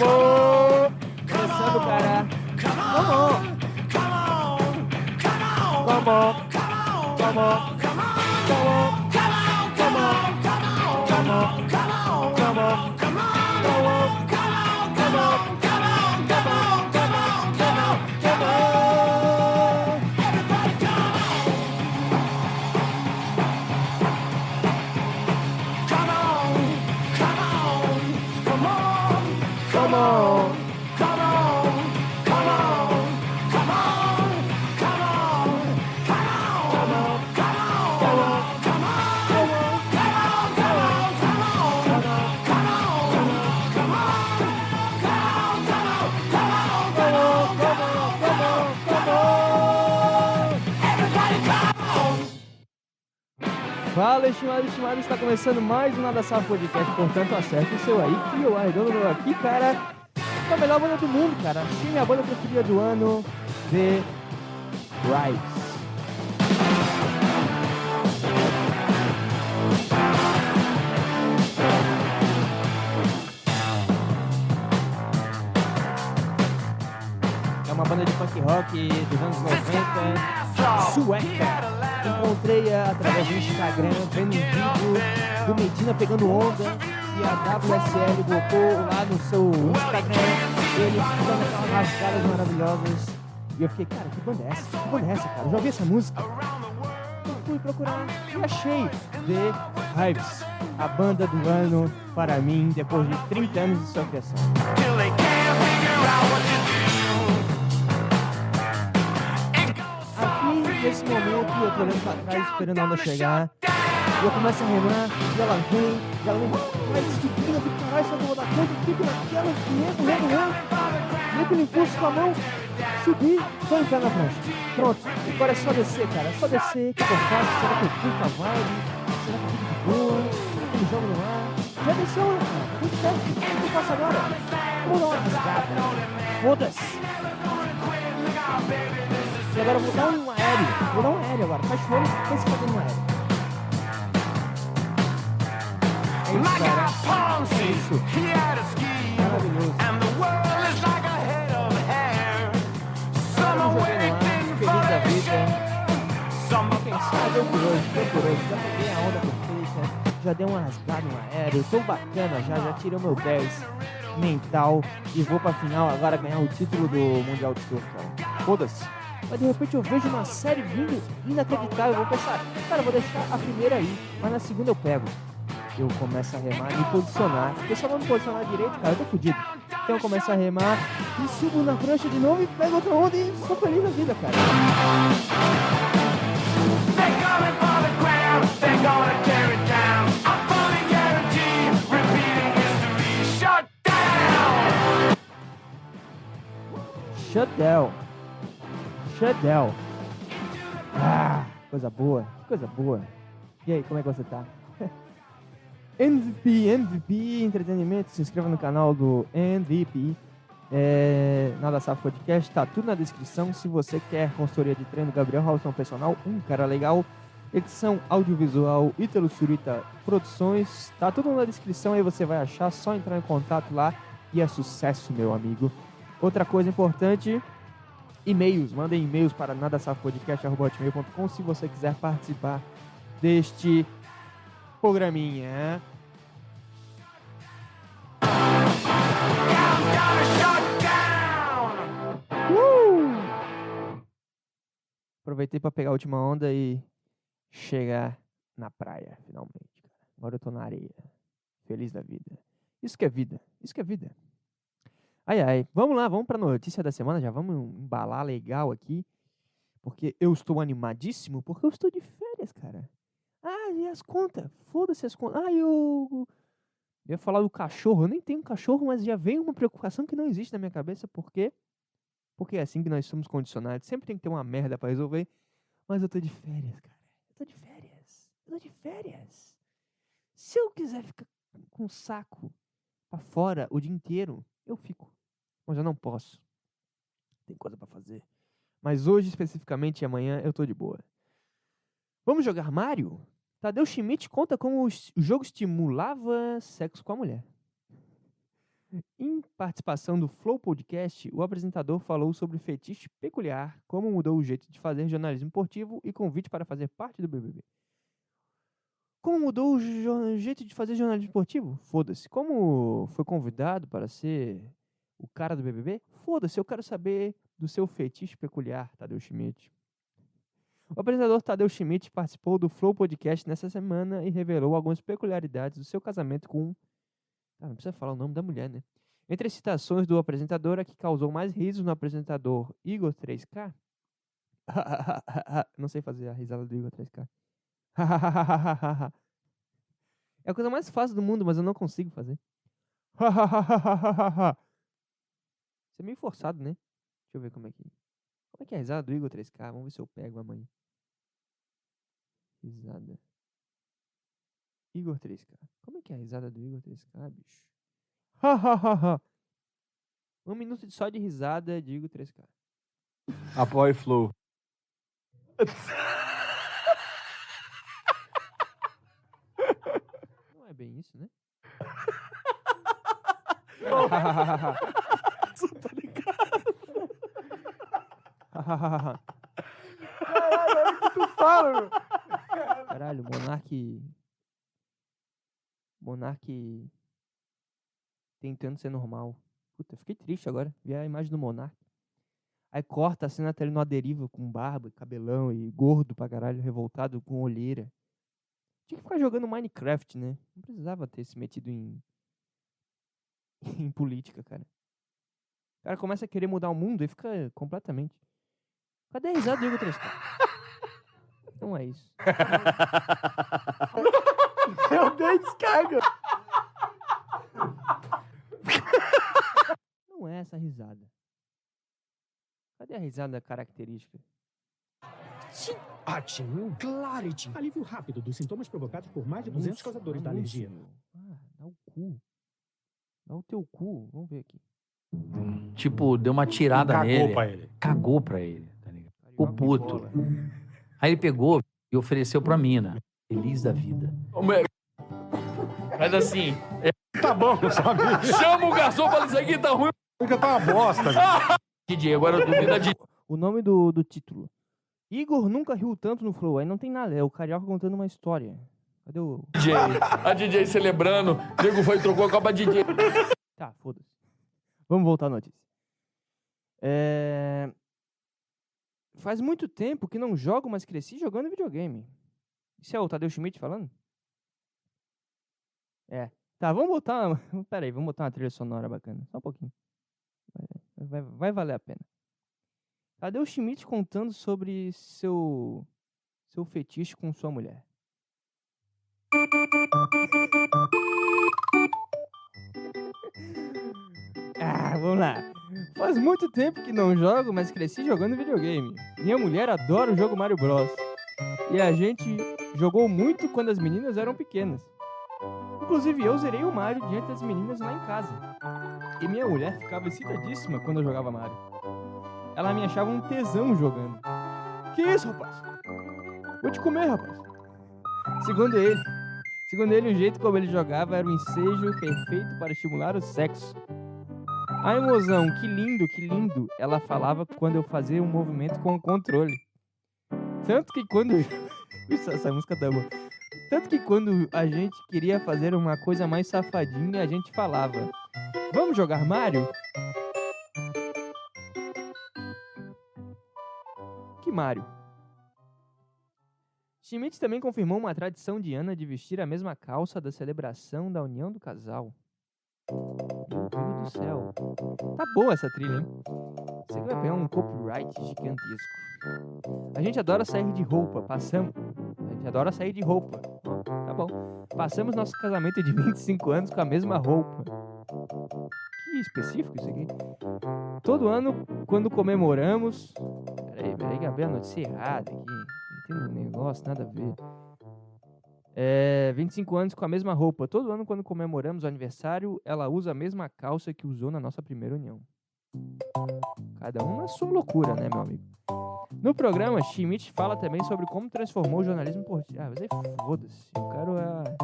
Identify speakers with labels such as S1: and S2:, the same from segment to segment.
S1: Vamos! Estimado, está começando mais um Nada Salvo Podcast, portanto acerte o seu aí que arredondo meu aqui, cara, com a melhor banda do mundo, cara, sim, a banda preferida do ano, The Rise. É uma banda de punk rock dos anos 90, sueca. Encontrei-a através do Instagram, vendo um vídeo do Medina pegando onda e a WSL botou lá no seu Instagram ele dando aquelas rasgadas maravilhosas. E eu fiquei, cara, que banda é essa? Que banda é essa, cara? Eu já ouvi essa música? Eu fui procurar e achei The Hives, a banda do ano para mim, depois de 30 anos de sua criação. Nesse momento, eu tô olhando pra trás, esperando a chegar. E eu começo a remar, e ela vem, e ela vem, vai subindo, eu fico, caralho, se eu não vou dar conta, eu fico naquela, remo, remo, remo. Meio que no impulso com a mão, subir, tô entrando na prancha. Pronto, agora é só descer, cara, é só descer, o que, que eu faço? Será que eu curto a vibe? Será que eu fico de boa? Será que eu jogo no ar? Já desceu, né, cara? Tudo certo, o que eu faço agora? Vou dar uma rasgada. Foda-se. E agora eu vou dar um aéreo. Vou dar um aéreo agora. Faz o olho e pensa fazendo um aéreo. É isso, cara. É isso. Maravilhoso. Feliz da vida. Eu por hoje, eu por hoje. Já peguei a onda perfeita. Já dei uma rasgada no aéreo. Tô bacana já, já tirei o meu 10 mental. E vou pra final agora ganhar o título do Mundial de Surf, cara. Foda-se. Mas de repente eu vejo uma série vindo inacreditável. Eu vou pensar, cara, eu vou deixar a primeira aí, mas na segunda eu pego. Eu começo a remar e me posicionar. Porque se eu não me posicionar direito, cara, eu tô fudido. Então eu começo a remar e subo na prancha de novo e pego outra onda e sou feliz na vida, cara. Shut down. Down. Ah, coisa boa, coisa boa. E aí, como é que você tá? MVP, MVP Entretenimento, se inscreva no canal do MVP. É, Nada Safo Podcast, tá tudo na descrição. Se você quer consultoria de treino, Gabriel Halson Personal, um cara legal. Edição audiovisual, Ítalo Surita Produções, tá tudo na descrição aí você vai achar, só entrar em contato lá e é sucesso, meu amigo. Outra coisa importante, e-mails, mandem e-mails para nadasafopodcast.com se você quiser participar deste programinha. Uh! Aproveitei para pegar a última onda e chegar na praia, finalmente. Agora eu tô na areia, feliz da vida. Isso que é vida, isso que é vida. Ai, ai. Vamos lá, vamos para a notícia da semana. Já vamos embalar legal aqui. Porque eu estou animadíssimo, porque eu estou de férias, cara. Ah, e as contas? Foda-se as contas. Ah, eu... eu ia falar do cachorro. Eu nem tenho cachorro, mas já veio uma preocupação que não existe na minha cabeça. Por quê? Porque é assim que nós somos condicionados. Sempre tem que ter uma merda para resolver. Mas eu tô de férias, cara. Eu tô de férias. Eu tô de férias. Se eu quiser ficar com o saco pra fora o dia inteiro, eu fico. Mas eu não posso. Tem coisa para fazer. Mas hoje, especificamente, e amanhã, eu tô de boa. Vamos jogar Mario? Tadeu Schmidt conta como o jogo estimulava sexo com a mulher. Em participação do Flow Podcast, o apresentador falou sobre fetiche peculiar, como mudou o jeito de fazer jornalismo esportivo e convite para fazer parte do BBB. Como mudou o jeito de fazer jornalismo esportivo? Foda-se. Como foi convidado para ser o cara do BBB? Foda-se, eu quero saber do seu fetiche peculiar, Tadeu Schmidt. O apresentador Tadeu Schmidt participou do Flow Podcast nessa semana e revelou algumas peculiaridades do seu casamento com. Ah, não precisa falar o nome da mulher, né? Entre as citações do apresentador, a que causou mais risos no apresentador Igor 3K. não sei fazer a risada do Igor 3K. é a coisa mais fácil do mundo, mas eu não consigo fazer. Isso é meio forçado, né? Deixa eu ver como é que. Como é que é a risada do Igor 3K? Vamos ver se eu pego amanhã. Risada. Igor 3K. Como é que é a risada do Igor 3K, bicho? um minuto só de risada de Igor 3K.
S2: Apoie Flow.
S1: Não é bem isso, né?
S2: tá ligado? Tu fala, meu.
S1: Caralho, Monark. Monark. Tentando ser normal. Puta, fiquei triste agora. Vi a imagem do Monark. Aí corta a cena tá ele no aderiva com barba, cabelão e gordo pra caralho, revoltado com olheira. Tinha que ficar jogando Minecraft, né? Não precisava ter se metido em. em política, cara. O cara começa a querer mudar o mundo e fica completamente. Cadê a risada do Igor 3K? Então é isso.
S2: Eu dei descarga.
S1: Não é essa risada. Cadê a risada característica?
S3: Sim, Atin, Clarity. Alívio rápido dos sintomas provocados por mais de 200
S1: Anúncio,
S3: causadores da alergia.
S1: Ah, dá o cu. Dá o teu cu. Vamos ver aqui.
S4: Tipo, deu uma tirada
S2: Cagou
S4: nele.
S2: pra ele.
S4: Cagou pra ele, tá ligado? Ficou
S1: Carioca
S4: puto. Aí ele pegou e ofereceu pra mina. Feliz da vida. Mas assim,
S2: Tá bom, sabe?
S4: chama o garçom e fala, isso aqui tá ruim.
S2: Porque tá uma bosta. velho.
S4: DJ, agora duvida de...
S1: O nome do, do título. Igor nunca riu tanto no Flow. Aí não tem nada. É o Carioca contando uma história. Cadê o.
S4: DJ. A DJ celebrando. Diego foi e trocou a Copa DJ.
S1: Tá, foda-se. Vamos voltar à notícia. É... Faz muito tempo que não jogo, mas cresci jogando videogame. Isso é o Tadeu Schmidt falando? É. Tá, vamos botar. Pera aí, vamos botar uma trilha sonora bacana. Só um pouquinho. Vai, vai, vai valer a pena. Tadeu Schmidt contando sobre seu. seu fetiche com sua mulher. Ah, vamos lá. Faz muito tempo que não jogo, mas cresci jogando videogame. Minha mulher adora o jogo Mario Bros. E a gente jogou muito quando as meninas eram pequenas. Inclusive eu zerei o Mario diante das meninas lá em casa. E minha mulher ficava excitadíssima quando eu jogava Mario. Ela me achava um tesão jogando. Que isso, rapaz? Vou te comer, rapaz. Segundo ele, segundo ele, o jeito como ele jogava era um ensejo perfeito para estimular o sexo. Ai, mozão, que lindo, que lindo. Ela falava quando eu fazia um movimento com o controle. Tanto que quando. Isso, essa música tá boa. Tanto que quando a gente queria fazer uma coisa mais safadinha, a gente falava: Vamos jogar Mario? Que Mario? Schmidt também confirmou uma tradição de Ana de vestir a mesma calça da celebração da união do casal. Do céu. Tá boa essa trilha, hein? Aqui vai pegar um copyright gigantesco. A gente adora sair de roupa, passamos. A gente adora sair de roupa. Tá bom. Passamos nosso casamento de 25 anos com a mesma roupa. Que específico isso aqui. Todo ano, quando comemoramos. Peraí, peraí, abri a notícia errada aqui. Tem um negócio, nada a ver. É, 25 anos com a mesma roupa. Todo ano, quando comemoramos o aniversário, ela usa a mesma calça que usou na nossa primeira união. Cada um na sua loucura, né, meu amigo? No programa, Schmidt fala também sobre como transformou o jornalismo por. Ah, mas aí foda-se. O cara é.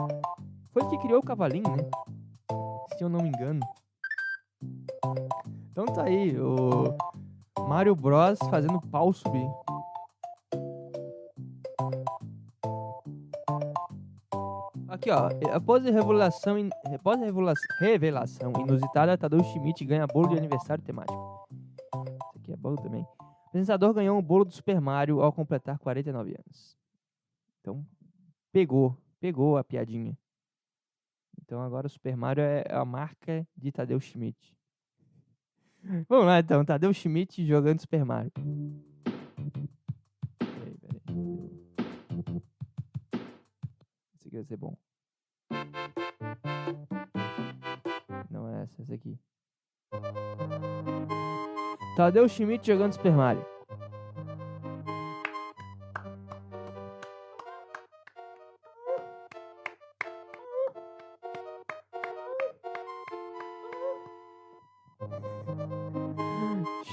S1: Foi que criou o cavalinho, né? Se eu não me engano. Então tá aí, o Mario Bros fazendo pau subir. Aqui, ó. Após a revelação, in- após a revela- revelação inusitada, Tadeu Schmidt ganha bolo de aniversário temático. Isso aqui é bom também. O apresentador ganhou um bolo do Super Mario ao completar 49 anos. Então, pegou. Pegou a piadinha. Então agora o Super Mario é a marca de Tadeu Schmidt. Vamos lá então, Tadeu Schmidt jogando Super Mario. Peraí, peraí. Esse aqui vai ser bom. Não é essa, essa aqui. Tadeu Schmidt jogando Super Mario.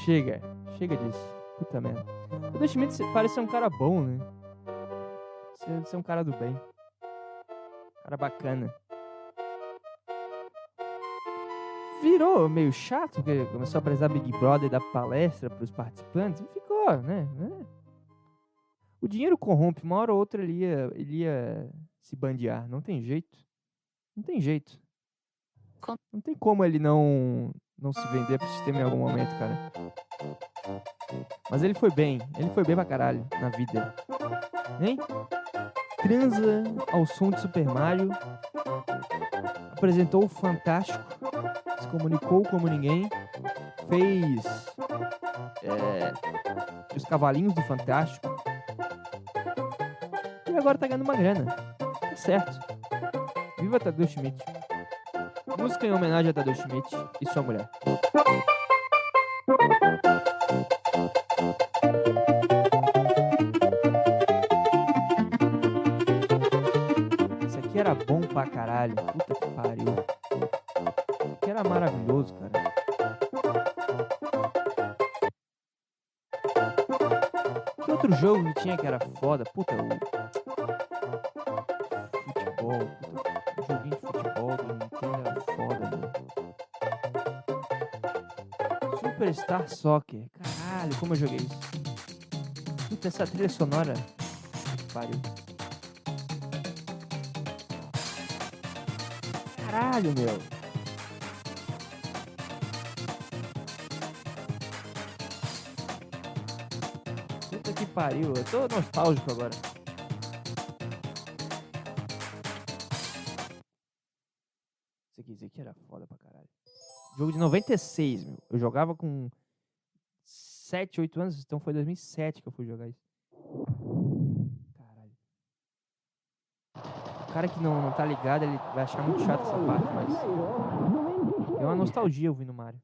S1: Chega, chega disso. Puta merda. O Schmidt parece ser um cara bom, né? Ser, ser um cara do bem. Cara bacana. Virou meio chato, porque começou a apresentar Big Brother e dar palestra pros participantes. E ficou, né? né? O dinheiro corrompe. Uma hora ou outra ele ia, ele ia se bandear. Não tem jeito. Não tem jeito. Não tem como ele não, não se vender pro sistema em algum momento, cara. Mas ele foi bem. Ele foi bem pra caralho na vida. Hein? Transa ao som de Super Mario. Apresentou o Fantástico. Se comunicou como ninguém. Fez. é, os cavalinhos do Fantástico. E agora tá ganhando uma grana. Tá certo. Viva Tadeu Schmidt. Música em homenagem a Tadeu Schmidt e sua mulher. Caralho. Puta que pariu. Aqui era maravilhoso, cara. Que outro jogo que tinha que era foda? Puta, o. Futebol. Puta, o joguinho de futebol do Nintendo era foda, mano. Superstar Soccer. Caralho, como eu joguei isso. Puta, essa trilha sonora. Que Pariu. Caralho, meu. Puta que pariu, eu tô nostálgico agora. Isso aqui, isso aqui era foda pra caralho. Jogo de 96, meu. Eu jogava com 7, 8 anos, então foi 2007 que eu fui jogar isso. Caralho. O cara que não, não tá ligado, ele vai achar muito chato essa parte, mas. É uma nostalgia ouvindo Mario.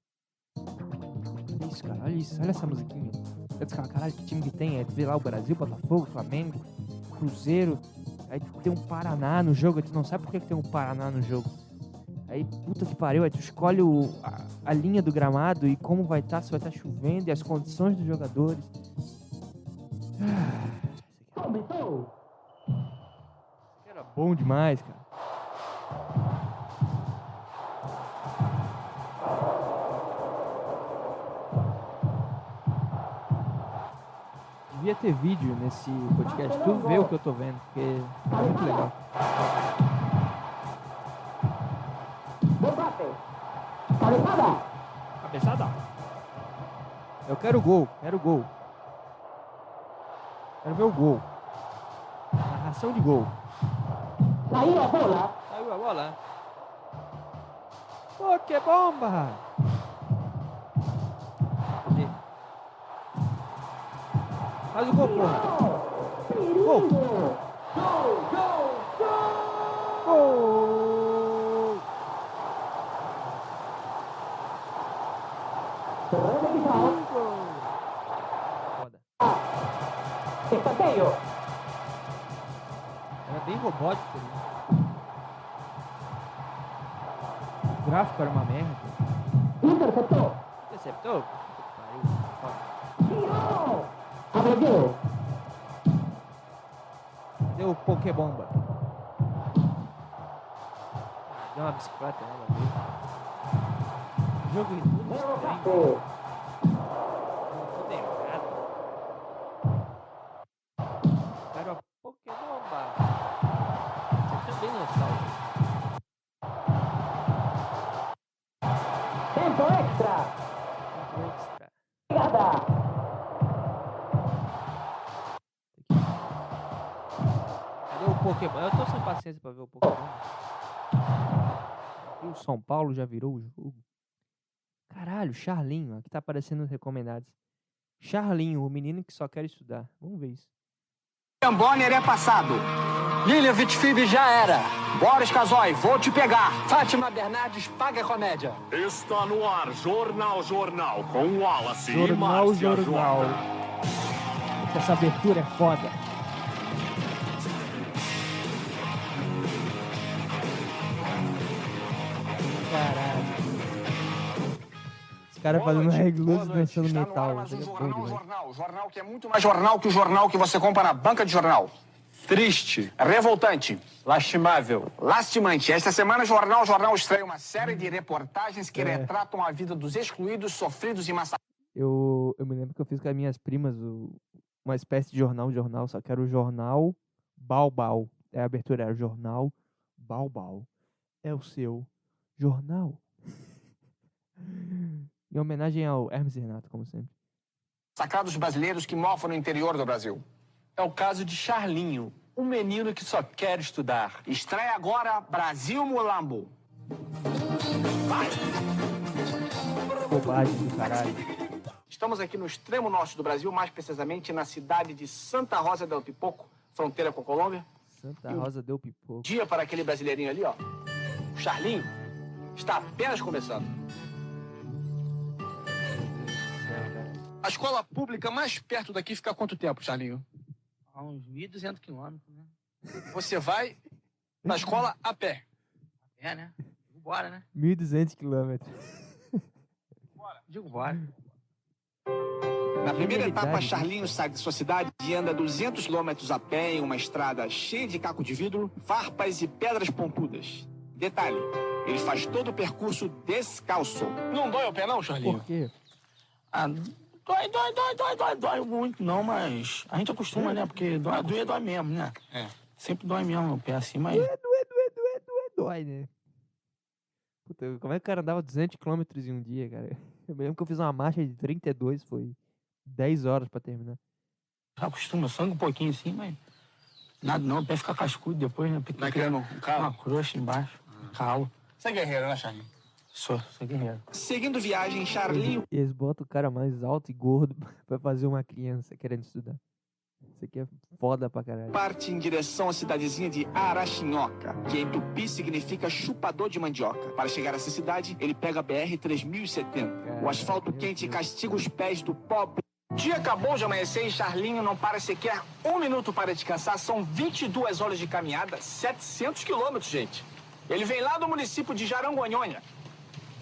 S1: Olha isso, cara, olha isso, olha essa musiquinha. Você diz, caralho, que time que tem? É, tu vê lá o Brasil, Botafogo, Flamengo, Cruzeiro. Aí tu tem um Paraná no jogo, aí tu não sabe por que, tem um Paraná no jogo. Aí, puta que pariu, aí tu escolhe o, a, a linha do gramado e como vai estar, se vai estar chovendo e as condições dos jogadores. Ah, bom demais, cara. Devia ter vídeo nesse podcast, tu vê o que eu tô vendo, porque é muito legal. Cabeçada. Eu quero gol, quero gol. Quero ver o gol. Narração de gol.
S5: Saiu a bola.
S1: Saiu a bola. Pô, que bomba! Cadê? Faz o gol, porra. Gol. Gol.
S5: Repetição.
S1: Foda.
S5: Escanteio.
S1: Bem robótico ali. O gráfico era uma merda.
S5: Interceptou.
S1: Interceptou?
S5: Tirou. Agrediu.
S1: Deu Pokébomba. Deu uma bicicleta nela. viu? Jogo em. Tudo Pokémon? Eu tô sem paciência pra ver o Pokémon. E o São Paulo já virou o jogo. Caralho, Charlinho, aqui tá aparecendo nos recomendados. Charlinho, o menino que só quer estudar. Vamos ver isso.
S6: William Bonner é passado. Lilian Vitfib já era. Boris Casoy, vou te pegar. Fátima Bernardes, paga a comédia.
S7: Está no ar, Jornal Jornal, com Wallace e
S1: Jornal,
S7: Márcia
S1: jornal.
S7: Joana.
S1: Essa abertura é foda. Cara fazendo regloso dançando
S6: Está no ar
S1: metal.
S6: mais um
S1: é
S6: jornal, jornal, jornal que é muito mais jornal que o jornal que você compra na banca de jornal. Triste, revoltante, lastimável, lastimante. Esta semana, Jornal Jornal estreia uma série de reportagens que
S1: É.
S6: retratam a vida dos excluídos, sofridos e massacrados.
S1: Eu, eu me lembro que eu fiz com as minhas primas o- uma espécie de jornal, jornal, só que era o jornal Baubau. É a abertura, era o jornal Baubau. É o seu jornal. em homenagem ao Hermes e Renato, como sempre.
S6: massacrados brasileiros que mofam no interior do Brasil.
S8: É o caso de Charlinho, um menino que só quer estudar.
S6: Estreia agora Brasil Mulambo. Vai!
S1: Bobagem do caralho.
S6: Estamos aqui no extremo norte do Brasil, mais precisamente na cidade de Santa Rosa del Pipoco, fronteira com a Colômbia.
S1: Santa Rosa deu pipoco.
S6: Dia para aquele brasileirinho ali, ó. O Charlinho está apenas começando. A escola pública mais perto daqui fica há quanto tempo, Charlinho?
S4: A uns 1.200 quilômetros, né?
S6: Você vai na escola a pé.
S4: É, né? Digo bora, né?
S1: 1.200 quilômetros.
S4: Digo bora.
S6: Na primeira etapa,
S1: né?
S6: Charlinho sai de sua cidade e anda 200 quilômetros a pé em uma estrada cheia de caco de vidro, farpas e pedras pontudas. Detalhe, ele faz todo o percurso descalço. Não dói o pé não, Charlinho?
S1: Por quê?
S8: Ah, dói, dói, dói, dói, dói, dói muito, não, mas a gente acostuma, né? Porque dói, doer dói mesmo, né?
S6: É.
S8: Sempre dói mesmo o pé assim, mas.
S1: Doer, doer, doer, doer, doer, dói, né? Puta, como é que o cara andava 200 quilômetros em um dia, cara? Eu me lembro que eu fiz uma marcha de 32, foi 10 horas pra terminar.
S8: Já acostuma, sangue um pouquinho assim, mas. Nada não, o pé fica cascudo depois, né? Porque
S6: Vai criando um
S8: uma
S6: calo.
S8: crosta embaixo, calo.
S6: Você é guerreiro, né, Charlinho?
S8: Sou, sou guerreiro.
S6: Seguindo viagem, Charlinho
S1: E eles botam o cara mais alto e gordo pra fazer uma criança querendo estudar. Isso aqui é foda pra caralho.
S6: parte em direção à cidadezinha de Araxinhoca, que em tupi significa chupador de mandioca. Para chegar a essa cidade, ele pega a BR-3070. O asfalto quente
S1: Deus.
S6: castiga os pés do pobre. O dia acabou de amanhecer e Charlinho não para sequer um minuto para descansar. São 22 horas de caminhada, 700 quilômetros, gente. Ele vem lá do município de Jarangonhonha,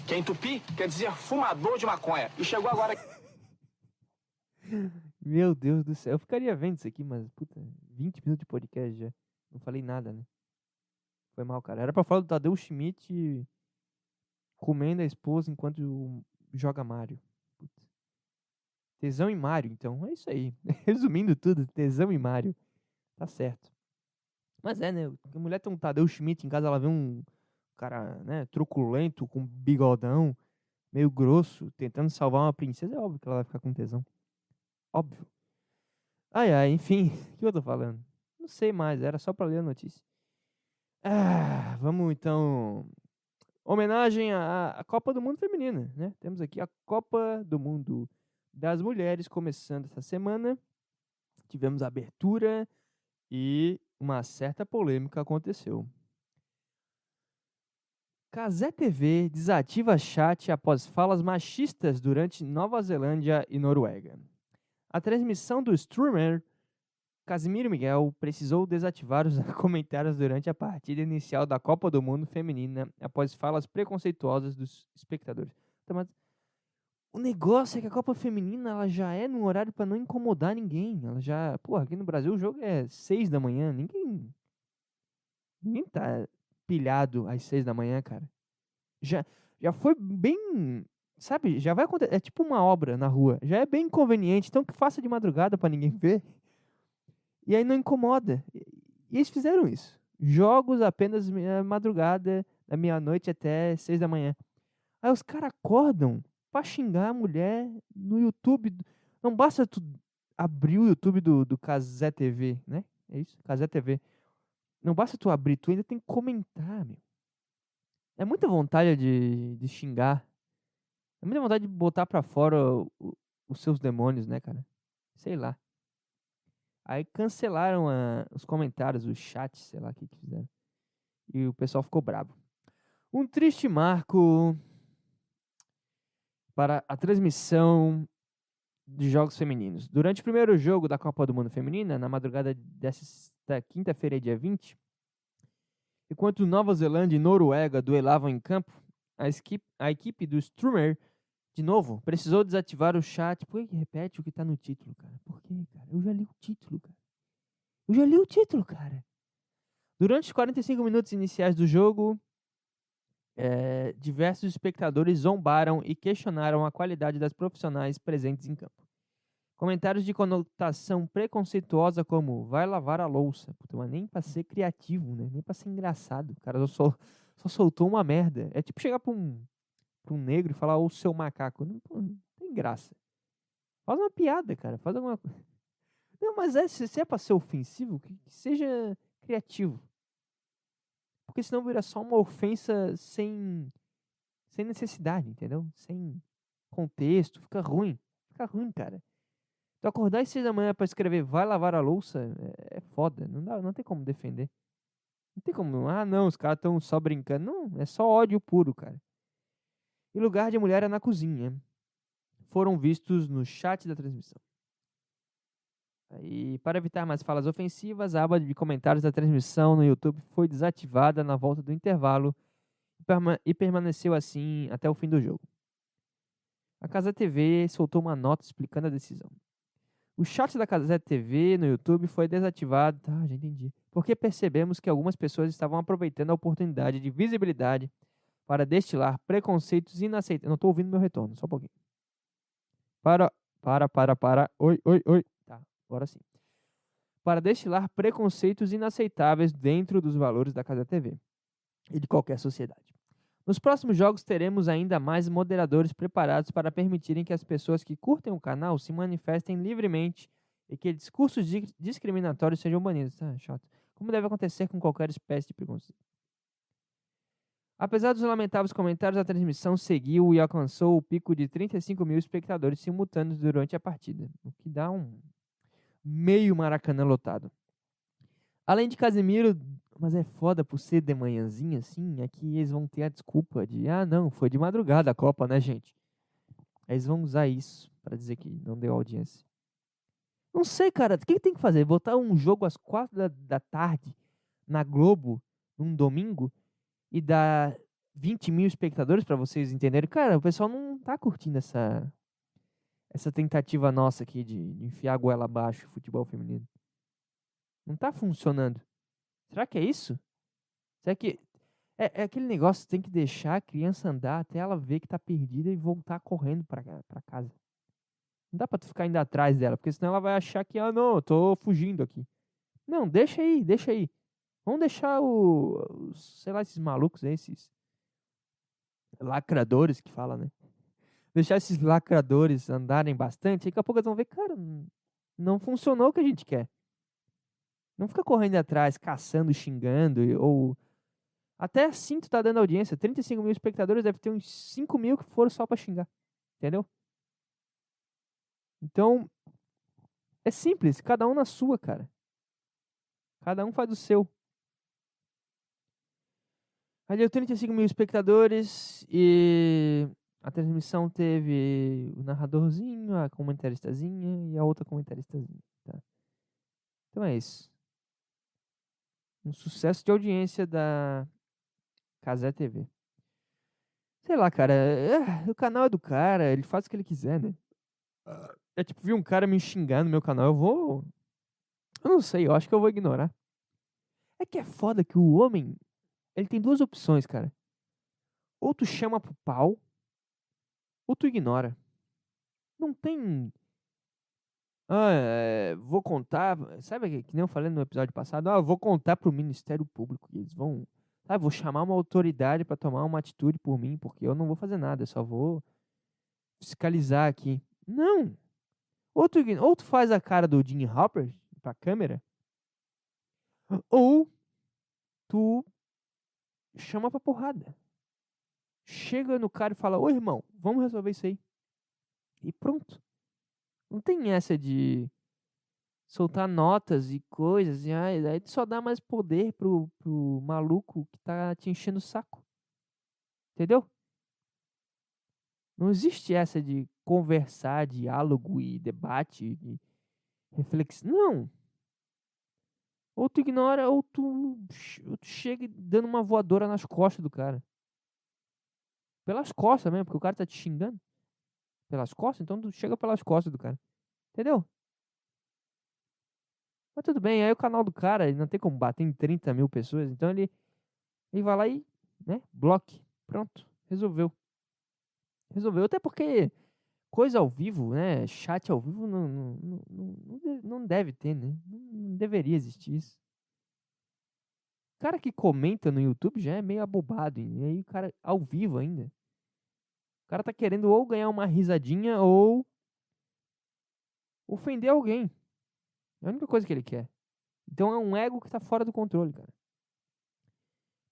S6: que em tupi quer dizer fumador de maconha. E chegou agora
S1: Meu Deus do céu. Eu ficaria vendo isso aqui, mas, puta, 20 minutos de podcast já. Não falei nada, né? Foi mal, cara. Era pra falar do Tadeu Schmidt comendo a esposa enquanto joga Mario. Puta. Tesão em Mario, então. É isso aí. Resumindo tudo, tesão em Mario. Tá certo. Mas é, né? A mulher tem um Tadeu Schmidt em casa, ela vê um cara, né, truculento, com bigodão, meio grosso, tentando salvar uma princesa. É óbvio que ela vai ficar com tesão. Óbvio. Ai, ai, enfim. O que eu tô falando? Não sei mais, era só pra ler a notícia. Ah, vamos então. Homenagem à, à Copa do Mundo Feminina, né? Temos aqui a Copa do Mundo das Mulheres começando essa semana. Tivemos abertura e uma certa polêmica aconteceu. Casé TV desativa chat após falas machistas durante Nova Zelândia e Noruega. A transmissão do streamer Casimiro Miguel precisou desativar os comentários durante a partida inicial da Copa do Mundo Feminina após falas preconceituosas dos espectadores. Tá, o negócio é que a Copa Feminina ela já é num horário para não incomodar ninguém. Ela já, pô, aqui no Brasil o jogo é seis da manhã, ninguém ninguém tá pilhado às seis da manhã, cara. Já já foi bem sabe, já vai acontecer. É tipo uma obra na rua. Já é bem inconveniente. Então que faça de madrugada pra ninguém ver. E aí não incomoda. E, eles fizeram isso. Jogos apenas meia- madrugada, da meia-noite até seis da manhã. Aí os caras acordam pra xingar a mulher no YouTube. Não basta tu abrir o YouTube do, do Casé TV, né? É isso? Casé TV. Não basta tu abrir, tu ainda tem que comentar, meu. É muita vontade de, de xingar. É muita vontade de botar pra fora o- o- os seus demônios, né, cara? Sei lá. Aí cancelaram a- os comentários, os chats, sei lá o que, fizeram. E o pessoal ficou bravo. Um triste marco para a transmissão de jogos femininos. Durante o primeiro jogo da Copa do Mundo Feminina, na madrugada desta quinta-feira, dia 20, enquanto Nova Zelândia e Noruega duelavam em campo, a, esqui- a equipe do Strummer, de novo, precisou desativar o chat. Por que que repete o que tá no título, cara? Por quê, cara? Eu já li o título, cara. Eu já li o título, cara. Durante os 45 minutos iniciais do jogo, eh, diversos espectadores zombaram e questionaram a qualidade das profissionais presentes em campo. Comentários de conotação preconceituosa como vai lavar a louça. Puta, mas nem pra ser criativo, né? Nem pra ser engraçado. O cara só, só soltou uma merda. É tipo chegar pra um, pra um negro e falar, ô seu macaco. Não, não tem graça. Faz uma piada, cara. Faz alguma coisa. Não, mas é, se, se é pra ser ofensivo, que, que seja criativo. Porque senão vira só uma ofensa sem, sem necessidade, entendeu? Sem contexto. Fica ruim. Fica ruim, cara. Tu acordar às seis da manhã pra escrever vai lavar a louça é, é foda. Não, dá, não tem como defender. Não tem como. Ah, não, os caras estão só brincando. Não, é só ódio puro, cara. E lugar de mulher é na cozinha. Foram vistos no chat da transmissão. E para evitar mais falas ofensivas, a aba de comentários da transmissão no YouTube foi desativada na volta do intervalo e permaneceu assim até o fim do jogo. A Casa TV soltou uma nota explicando a decisão. O chat da Casa TV no YouTube foi desativado, tá, já entendi, porque percebemos que algumas pessoas estavam aproveitando a oportunidade de visibilidade para destilar preconceitos inaceitáveis. Não estou ouvindo meu retorno, só um pouquinho. Para, para, para, para. Oi, oi, oi. Tá, agora sim. Para destilar preconceitos inaceitáveis dentro dos valores da Casa TV e de qualquer sociedade. Nos próximos jogos teremos ainda mais moderadores preparados para permitirem que as pessoas que curtem o canal se manifestem livremente e que discursos di- discriminatórios sejam banidos. Tá, chato. Como deve acontecer com qualquer espécie de preconceito. Apesar dos lamentáveis comentários, a transmissão seguiu e alcançou o pico de 35 mil espectadores simultâneos durante a partida, o que dá um meio Maracanã lotado. Além de Casemiro, mas é foda por ser de manhãzinha assim, é que eles vão ter a desculpa de, ah, não, foi de madrugada a Copa, né, gente? Eles vão usar isso pra dizer que não deu audiência. Não sei, cara, o que, que tem que fazer? Botar um jogo às quatro da, da tarde na Globo, num domingo, e dar 20 mil espectadores pra vocês entenderem? Cara, o pessoal não tá curtindo essa, essa tentativa nossa aqui de, de enfiar a goela abaixo futebol feminino. Não tá funcionando. Será que é isso? Será que. É, é aquele negócio tem que deixar a criança andar até ela ver que tá perdida e voltar correndo pra casa. Não dá pra tu ficar indo atrás dela, porque senão ela vai achar que, ah, não, eu tô fugindo aqui. Não, deixa aí, deixa aí. Vamos deixar o. os- sei lá, esses malucos aí, esses. Lacradores que fala, né? Deixar esses lacradores andarem bastante, daqui a pouco eles vão ver, cara, não funcionou o que a gente quer. Não fica correndo atrás, caçando, xingando, ou. Até assim tu tá dando audiência. 35 mil espectadores, deve ter uns 5 mil que foram só pra xingar. Entendeu? Então. É simples, cada um na sua, cara. Cada um faz o seu. Aí deu 35 mil espectadores e a transmissão teve o narradorzinho, a comentaristazinha e a outra comentaristazinha. Tá? Então é isso. Um sucesso de audiência da Casé TV. Sei lá, cara. é- o canal é do cara, ele faz o que ele quiser, né? É tipo, vi um cara me xingar no meu canal, eu vou. Eu não sei, eu acho que eu vou ignorar. É que é foda que o homem, ele tem duas opções, cara. Ou tu chama pro pau, ou tu ignora. Não tem. Ah, é, vou contar. Sabe que, que nem eu falei no episódio passado? Ah, vou contar pro Ministério Público. Eles vão. Vou chamar uma autoridade para tomar uma atitude por mim, porque eu não vou fazer nada, eu só vou fiscalizar aqui. Não! Ou tu, ign- ou tu faz a cara do Jim Hopper pra câmera, ou tu chama pra porrada. Chega no cara e fala: Ô irmão, vamos resolver isso aí. E pronto. Não tem essa de soltar notas e coisas. E aí só dá mais poder pro, pro maluco que tá te enchendo o saco. Entendeu? Não existe essa de conversar, diálogo e debate e reflexão. Não. Ou tu ignora, ou tu, ou tu chega dando uma voadora nas costas do cara. Pelas costas mesmo, porque o cara tá te xingando. Pelas costas, então tu chega pelas costas do cara. Entendeu? Mas tudo bem, aí o canal do cara, ele não tem como bater em 30 mil pessoas, então ele, ele vai lá e, né, bloque. Pronto, resolveu. Resolveu, até porque coisa ao vivo, né, chat ao vivo não, não, não, não, não de- não deve ter, né, não, deveria existir isso. Cara que comenta no YouTube já é meio abobado, e aí o cara ao vivo ainda. O cara tá querendo ou ganhar uma risadinha ou ofender alguém. É a única coisa que ele quer. Então é um ego que tá fora do controle, cara.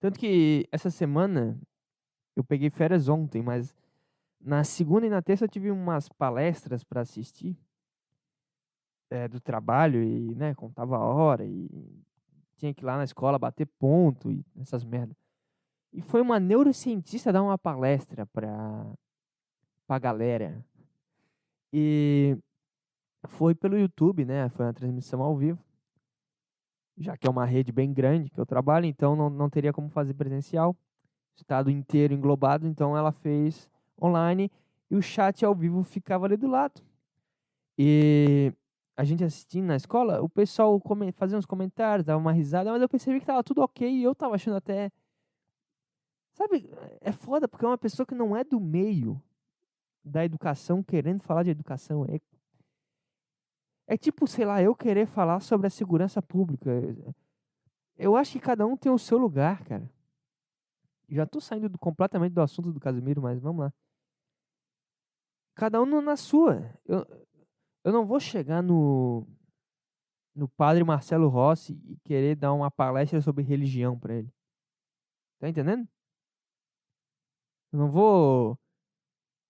S1: Tanto que essa semana eu peguei férias ontem, mas na segunda e na terça eu tive umas palestras para assistir eh, do trabalho e, né, contava a hora e tinha que ir lá na escola bater ponto e essas merdas. E foi uma neurocientista dar uma palestra pra, pra galera. E foi pelo YouTube, né? Foi uma transmissão ao vivo. Já que é uma rede bem grande que eu trabalho, então não, não teria como fazer presencial. Estado inteiro englobado, então ela fez online e o chat ao vivo ficava ali do lado. E a gente assistindo na escola, o pessoal fazia uns comentários, dava uma risada, mas eu percebi que tava tudo ok e eu tava achando até. Sabe, é foda porque é uma pessoa que não é do meio da educação querendo falar de educação. É, é tipo, sei lá, eu querer falar sobre a segurança pública. Eu acho que cada um tem o seu lugar, cara. Já tô saindo do- completamente do assunto do Casimiro, mas vamos lá. Cada um na sua. Eu, eu não vou chegar no no padre Marcelo Rossi e querer dar uma palestra sobre religião pra ele. Tá entendendo? Eu não vou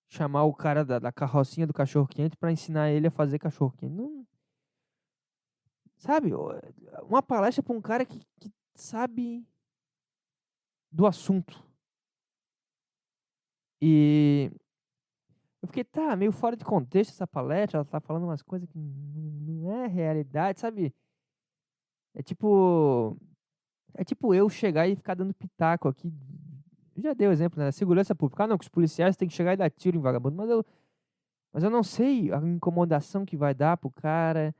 S1: chamar o cara da, da carrocinha do cachorro quente pra ensinar ele a fazer cachorro quente. Não. Sabe? Uma palestra pra um cara que, que sabe do assunto. E eu fiquei, tá, meio fora de contexto essa palestra, ela tá falando umas coisas que não é realidade, sabe? É tipo. É tipo eu chegar e ficar dando pitaco aqui. Já dei o exemplo, né? Segurança pública. Ah, não, que os policiais têm que chegar e dar tiro em vagabundo, mas eu. Mas eu não sei a incomodação que vai dar pro cara,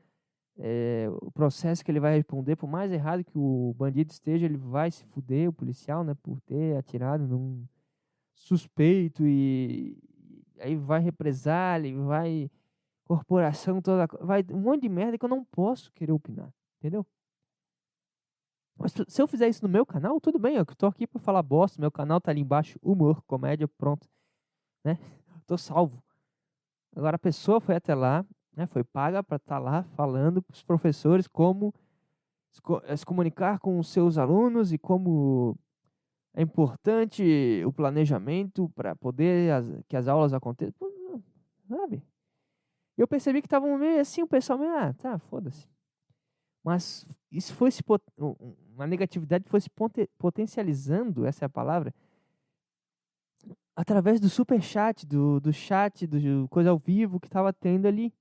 S1: é, o processo que ele vai responder, por mais errado que o bandido esteja, ele vai se fuder, o policial, né, por ter atirado num suspeito e aí vai represália, vai corporação toda, vai um monte de merda que eu não posso querer opinar, entendeu? Mas se- eu fizer isso no meu canal, tudo bem, eu tô aqui pra falar bosta, meu canal tá ali embaixo, humor, comédia, pronto, né? Tô salvo. Agora a pessoa foi até lá, né, foi paga para estar lá falando para os professores como eh, se comunicar com os seus alunos e como é importante o planejamento para poder as- que as aulas aconteçam, sabe? Eu percebi que estavam meio assim, o pessoal meio, ah, tá, foda-se. Mas isso foi se um- um- uma negatividade foi se potencializando, essa é a palavra, através do super chat, do, do chat, do coisa ao vivo que tava tendo ali.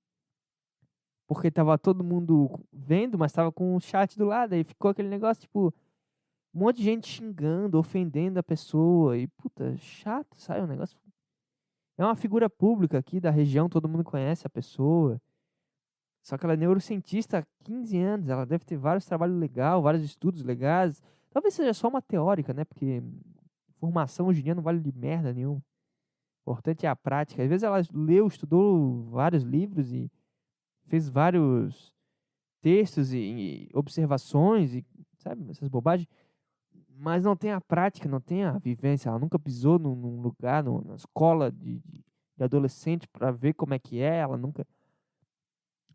S1: Porque tava todo mundo vendo, mas tava com o chat do lado. Aí ficou aquele negócio, tipo, um monte de gente xingando, ofendendo a pessoa. E, puta, chato, sabe? Um negócio. É uma figura pública aqui da região, todo mundo conhece a pessoa. Só que ela é neurocientista há 15 anos, ela deve ter vários trabalhos legais, vários estudos legais. Talvez seja só uma teórica, né? Porque formação hoje em dia não vale de merda nenhuma. importante é a prática. Às vezes ela leu, estudou vários livros e fez vários textos e, e observações e sabe essas bobagens, mas não tem a prática, não tem a vivência. Ela nunca pisou num, num lugar, num- na escola de, de, de adolescente para ver como é que é. Ela nunca.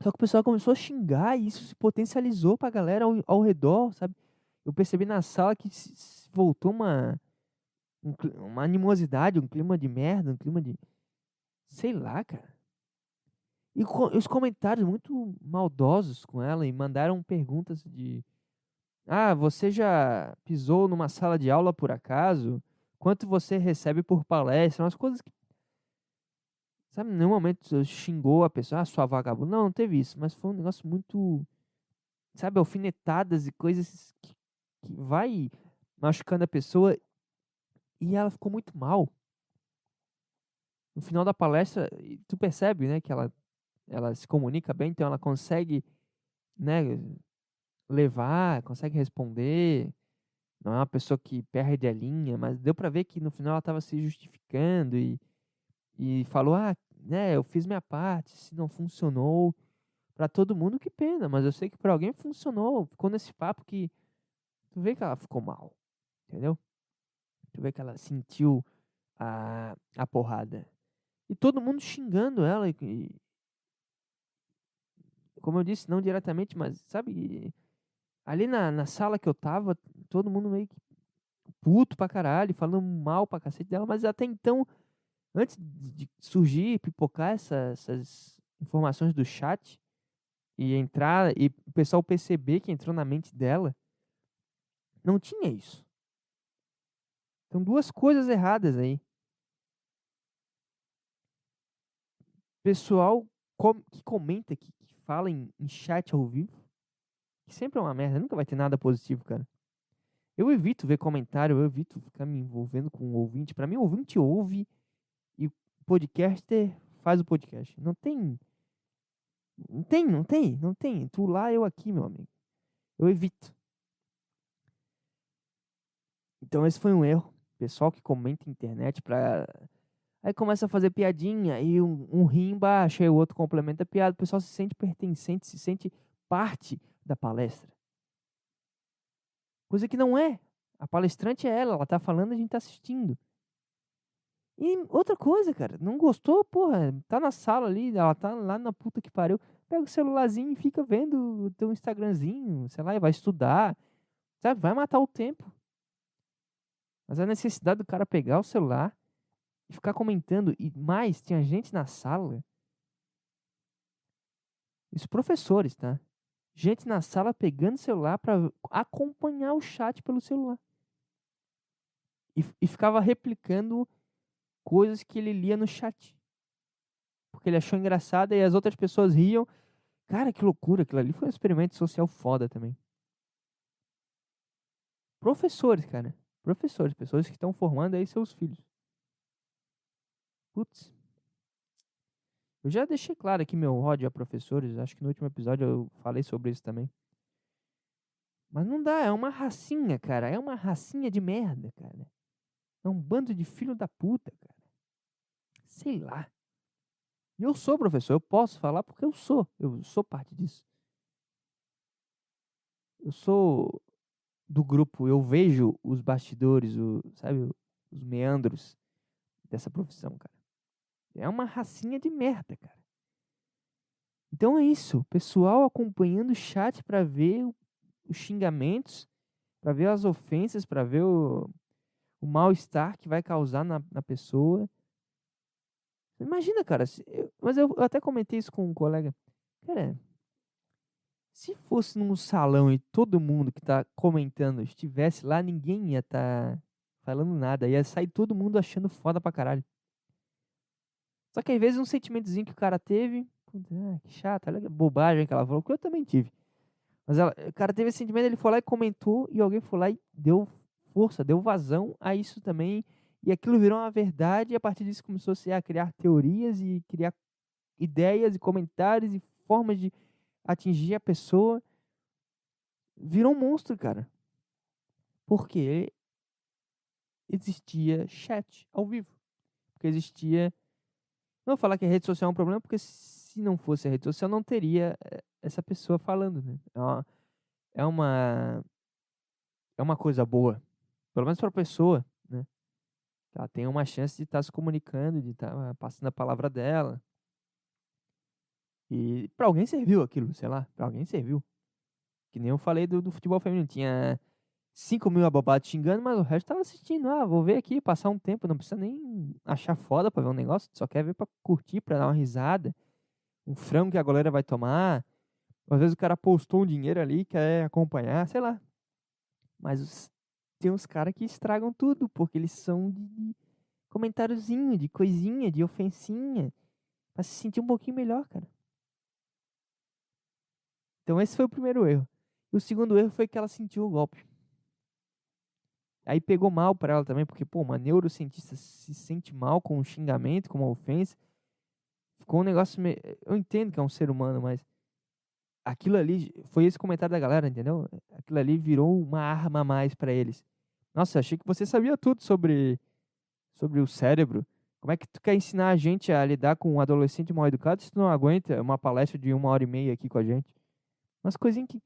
S1: Só que o pessoal começou a xingar e isso se potencializou pra galera ao, ao redor, sabe? Eu percebi na sala que se, se voltou uma um uma animosidade, um clima de merda, um clima de sei lá, cara. E co- os comentários muito maldosos com ela e mandaram perguntas de ah, você já pisou numa sala de aula por acaso? Quanto você recebe por palestra? Umas coisas que. Sabe, em nenhum momento xingou a pessoa, ah, sua vagabunda. Não, não teve isso, mas foi um negócio muito. Sabe, alfinetadas e coisas que, que vai machucando a pessoa. E ela ficou muito mal. No final da palestra, tu percebe, né, que ela, ela se comunica bem, então ela consegue, né, levar, consegue responder. Não é uma pessoa que perde a linha, mas deu pra ver que no final ela estava se justificando e, e falou: "Ah, né, eu fiz minha parte, se não funcionou pra todo mundo, que pena, mas eu sei que pra alguém funcionou". Ficou nesse papo que tu vê que ela ficou mal, entendeu? Tu vê que ela sentiu a, a porrada. E todo mundo xingando ela e, e como eu disse, não diretamente, mas sabe, ali na, na sala que eu tava, todo mundo meio que puto pra caralho, falando mal pra cacete dela, mas até então, antes de surgir, pipocar essa- essas informações do chat e entrar, e o pessoal perceber que entrou na mente dela, não tinha isso. Então, duas coisas erradas aí. Pessoal com- que comenta, que, que fala em, em chat ao vivo, que sempre é uma merda, nunca vai ter nada positivo, cara. Eu evito ver comentário, eu evito ficar me envolvendo com o ouvinte. Pra mim, o ouvinte ouve e podcaster faz o podcast. Não tem. Não tem, não tem, não tem. Tu lá, eu aqui, meu amigo. Eu evito. Então, esse foi um erro. Pessoal que comenta na internet pra. Aí começa a fazer piadinha, aí um, um ri embaixo, aí o outro complementa a piada. O pessoal se sente pertencente, se sente parte da palestra. Coisa que não é. A palestrante é ela, ela tá falando, a gente tá assistindo. E outra coisa, cara, não gostou, porra, tá na sala ali, ela tá lá na puta que pariu. Pega o celularzinho e fica vendo o teu Instagramzinho, sei lá, e vai estudar. Sabe, vai matar o tempo. Mas a necessidade do cara pegar o celular e ficar comentando, e mais, tinha gente na sala. Isso professores, tá? Gente na sala pegando o celular para acompanhar o chat pelo celular. E, e ficava replicando coisas que ele lia no chat. Porque ele achou engraçado e as outras pessoas riam. Cara, que loucura. Aquilo ali foi um experimento social foda também. Professores, cara. Professores. Pessoas que estão formando aí seus filhos. Putz. Eu já deixei claro aqui meu ódio a professores. Acho que no último episódio eu falei sobre isso também. Mas não dá, é uma racinha, cara. É uma racinha de merda, cara. É um bando de filho da puta, cara. Sei lá. E eu sou professor, eu posso falar porque eu sou. Eu sou parte disso. Eu sou do grupo, eu vejo os bastidores, o, sabe, os meandros dessa profissão, cara. É uma racinha de merda, cara. Então é isso, pessoal acompanhando o chat pra ver os xingamentos, pra ver as ofensas, pra ver o, o mal-estar que vai causar na, na pessoa. Imagina, cara, se eu- mas eu, eu até comentei isso com um colega. Cara, se fosse num salão e todo mundo que tá comentando estivesse lá, ninguém ia estar falando nada. Ia sair todo mundo achando foda pra caralho. Só que às vezes um sentimentozinho que o cara teve, ah, que chato, olha que bobagem que ela falou, que eu também tive. Mas ela, o cara teve esse sentimento, ele foi lá e comentou, e alguém foi lá e deu força, deu vazão a isso também. E aquilo virou uma verdade, e a partir disso começou -se a criar teorias e criar ideias e comentários e formas de atingir a pessoa. Virou um monstro, cara. Porque existia chat ao vivo. porque existia. Não vou falar que a rede social é um problema, porque se não fosse a rede social, não teria eh, essa pessoa falando, né? É uma, é uma, é uma coisa boa, pelo menos para a pessoa, né? Ela tem uma chance de estar se comunicando, de estar passando a palavra dela. E para alguém serviu aquilo, sei lá, para alguém serviu. Que nem eu falei do, do futebol feminino. Tinha 5 mil abobados xingando, mas o resto tava assistindo. Ah, vou ver aqui, passar um tempo. Não precisa nem achar foda pra ver um negócio. Só quer ver pra curtir, pra dar uma risada. Um frango que a galera vai tomar. Às vezes o cara postou um dinheiro ali, quer acompanhar, sei lá. Mas tem uns caras que estragam tudo, porque eles são de, comentáriozinho, de coisinha, de ofensinha. Pra se sentir um pouquinho melhor, cara. Então esse foi o primeiro erro. E o segundo erro foi que ela sentiu o golpe. Aí pegou mal pra ela também, porque, pô, uma neurocientista se sente mal com um xingamento, com uma ofensa. Ficou um negócio meio... Eu entendo que é um ser humano, mas aquilo ali foi esse comentário da galera, entendeu? Aquilo ali virou uma arma a mais pra eles. Nossa, achei que você sabia tudo sobre sobre o cérebro. Como é que tu quer ensinar a gente a lidar com um adolescente mal educado se tu não aguenta uma palestra de uma hora e meia aqui com a gente? Umas coisinhas que.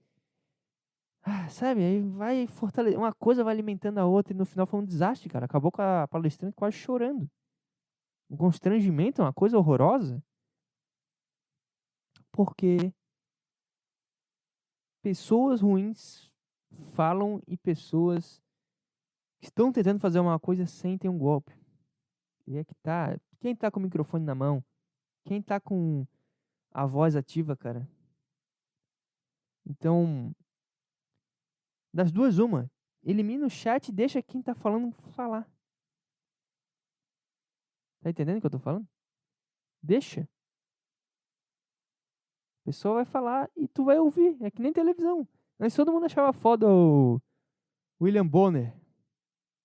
S1: Ah, sabe, aí vai fortalecer. Uma coisa vai alimentando a outra e no final foi um desastre, cara. Acabou com a palestrante quase chorando. Um constrangimento, uma coisa horrorosa. Porque pessoas ruins falam e pessoas estão tentando fazer uma coisa sentem um golpe. E é que tá. Quem tá com o microfone na mão? Quem tá com a voz ativa, cara? Então, das duas, uma. Elimina o chat e deixa quem tá falando falar. Tá entendendo o que eu tô falando? Deixa. A pessoa vai falar e tu vai ouvir. É que nem televisão. Mas todo mundo achava foda o William Bonner.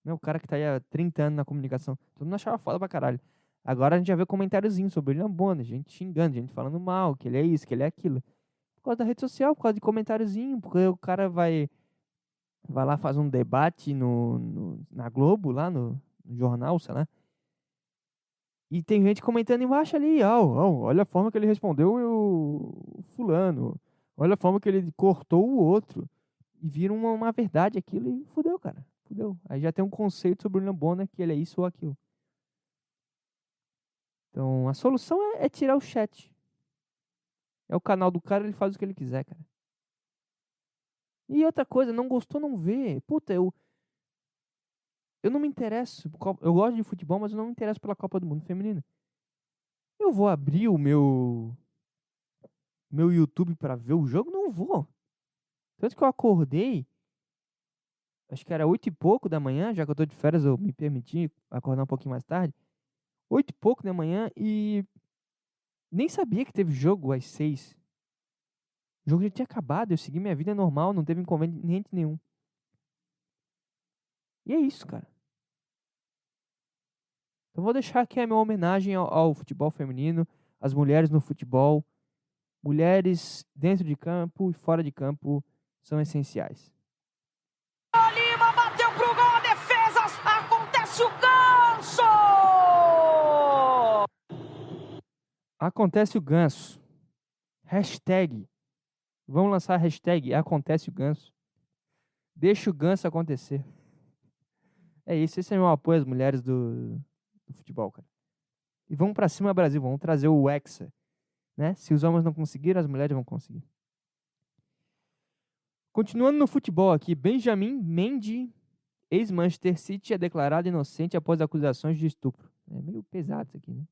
S1: Né? O cara que tá aí há 30 anos na comunicação. Todo mundo achava foda pra caralho. Agora a gente já vê comentáriozinho sobre o William Bonner. Gente xingando, gente falando mal, que ele é isso, que ele é aquilo. Por causa da rede social, por causa de comentáriozinho. Porque o cara vai vai lá faz um debate no, no- na Globo, lá no, no jornal, sei lá. E tem gente comentando embaixo ali, ó, ó, olha a forma que ele respondeu o fulano. Olha a forma que ele cortou o outro. E vira uma, uma verdade aquilo e fudeu, cara. Fudeu. Aí já tem um conceito sobre o William Bonner que ele é isso ou aquilo. Então, a solução é, é tirar o chat. É o canal do cara, ele faz o que ele quiser, cara. E outra coisa, não gostou, não vê. Puta, eu. Eu não me interesso. Eu gosto de futebol, mas eu não me interesso pela Copa do Mundo Feminina. Eu vou abrir o meu. Meu YouTube pra ver o jogo? Não vou. Tanto que eu acordei. Acho que era oito e pouco da manhã, já que eu tô de férias, eu me permiti acordar um pouquinho mais tarde. Oito e pouco da manhã e. Nem sabia que teve jogo às seis. O jogo já tinha acabado, eu segui minha vida normal, não teve inconveniente nenhum. E é isso, cara. Então vou deixar aqui a minha homenagem ao, ao futebol feminino, às mulheres no futebol. Mulheres dentro de campo e fora de campo são essenciais.
S9: Acontece o ganso!
S1: Acontece o ganso. Hashtag. Vamos lançar a hashtag Acontece o ganso. Deixa o ganso acontecer. É isso, esse é meu apoio às mulheres do, do futebol, cara. E vamos pra cima, Brasil. Vamos trazer o Hexa. Né? Se os homens não conseguiram, as mulheres vão conseguir. Continuando no futebol aqui, Benjamin Mendy, ex-Manchester City, é declarado inocente após acusações de estupro. É meio pesado isso aqui, né?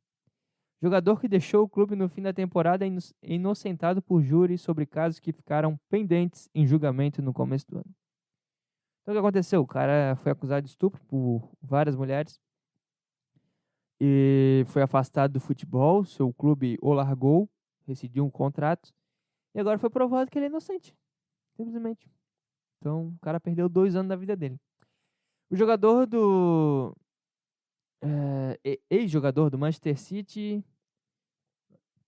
S1: Jogador que deixou o clube no fim da temporada é ino- inocentado por júri sobre casos que ficaram pendentes em julgamento no começo do ano. Então o que aconteceu? O cara foi acusado de estupro por várias mulheres e foi afastado do futebol. Seu clube o largou, rescindiu um contrato e agora foi provado que ele é inocente. Simplesmente. Então o cara perdeu dois anos da vida dele. O jogador do é, ex-jogador do Manchester City.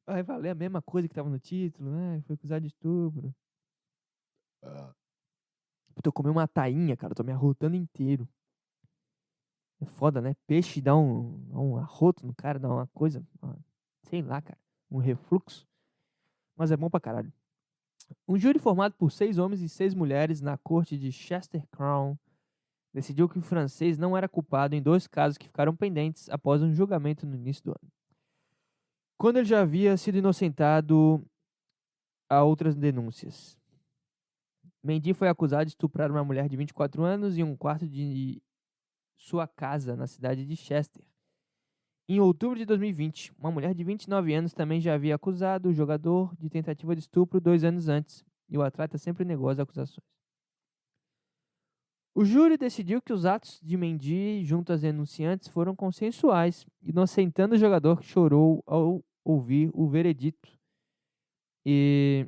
S1: Vai valer a mesma coisa que tava no título, né? Foi acusado de estupro. Puta, eu comi uma tainha, cara. eu Tô me arrotando inteiro. É foda, né? Peixe dá um, dá um arroto no cara, dá uma coisa, sei lá, cara, um refluxo. Mas é bom pra caralho. Um júri formado por seis homens e seis mulheres na corte de Chester Crown decidiu que o francês não era culpado em dois casos que ficaram pendentes após um julgamento no início do ano. Quando ele já havia sido inocentado a outras denúncias. Mendy foi acusado de estuprar uma mulher de 24 anos em um quarto de sua casa na cidade de Chester. Em outubro de 2020, uma mulher de 29 anos também já havia acusado o jogador de tentativa de estupro dois anos antes, e o atleta sempre negou as acusações. O júri decidiu que os atos de Mendy junto às denunciantes foram consensuais, inocentando o jogador que chorou ao ouvir o veredito. E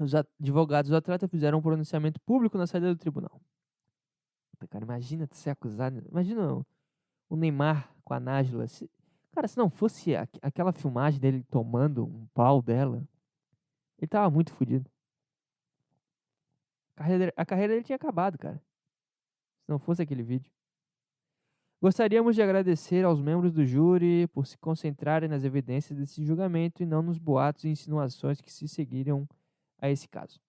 S1: os advogados do atleta fizeram um pronunciamento público na saída do tribunal. Cara, imagina ser acusado. Imagina o- Neymar com a Nájila. Cara, se não fosse aqu- aquela filmagem dele tomando um pau dela, ele tava muito fodido. A carreira dele tinha acabado, cara. Se não fosse aquele vídeo. Gostaríamos de agradecer aos membros do júri por se concentrarem nas evidências desse julgamento e não nos boatos e insinuações que se seguiram a esse caso.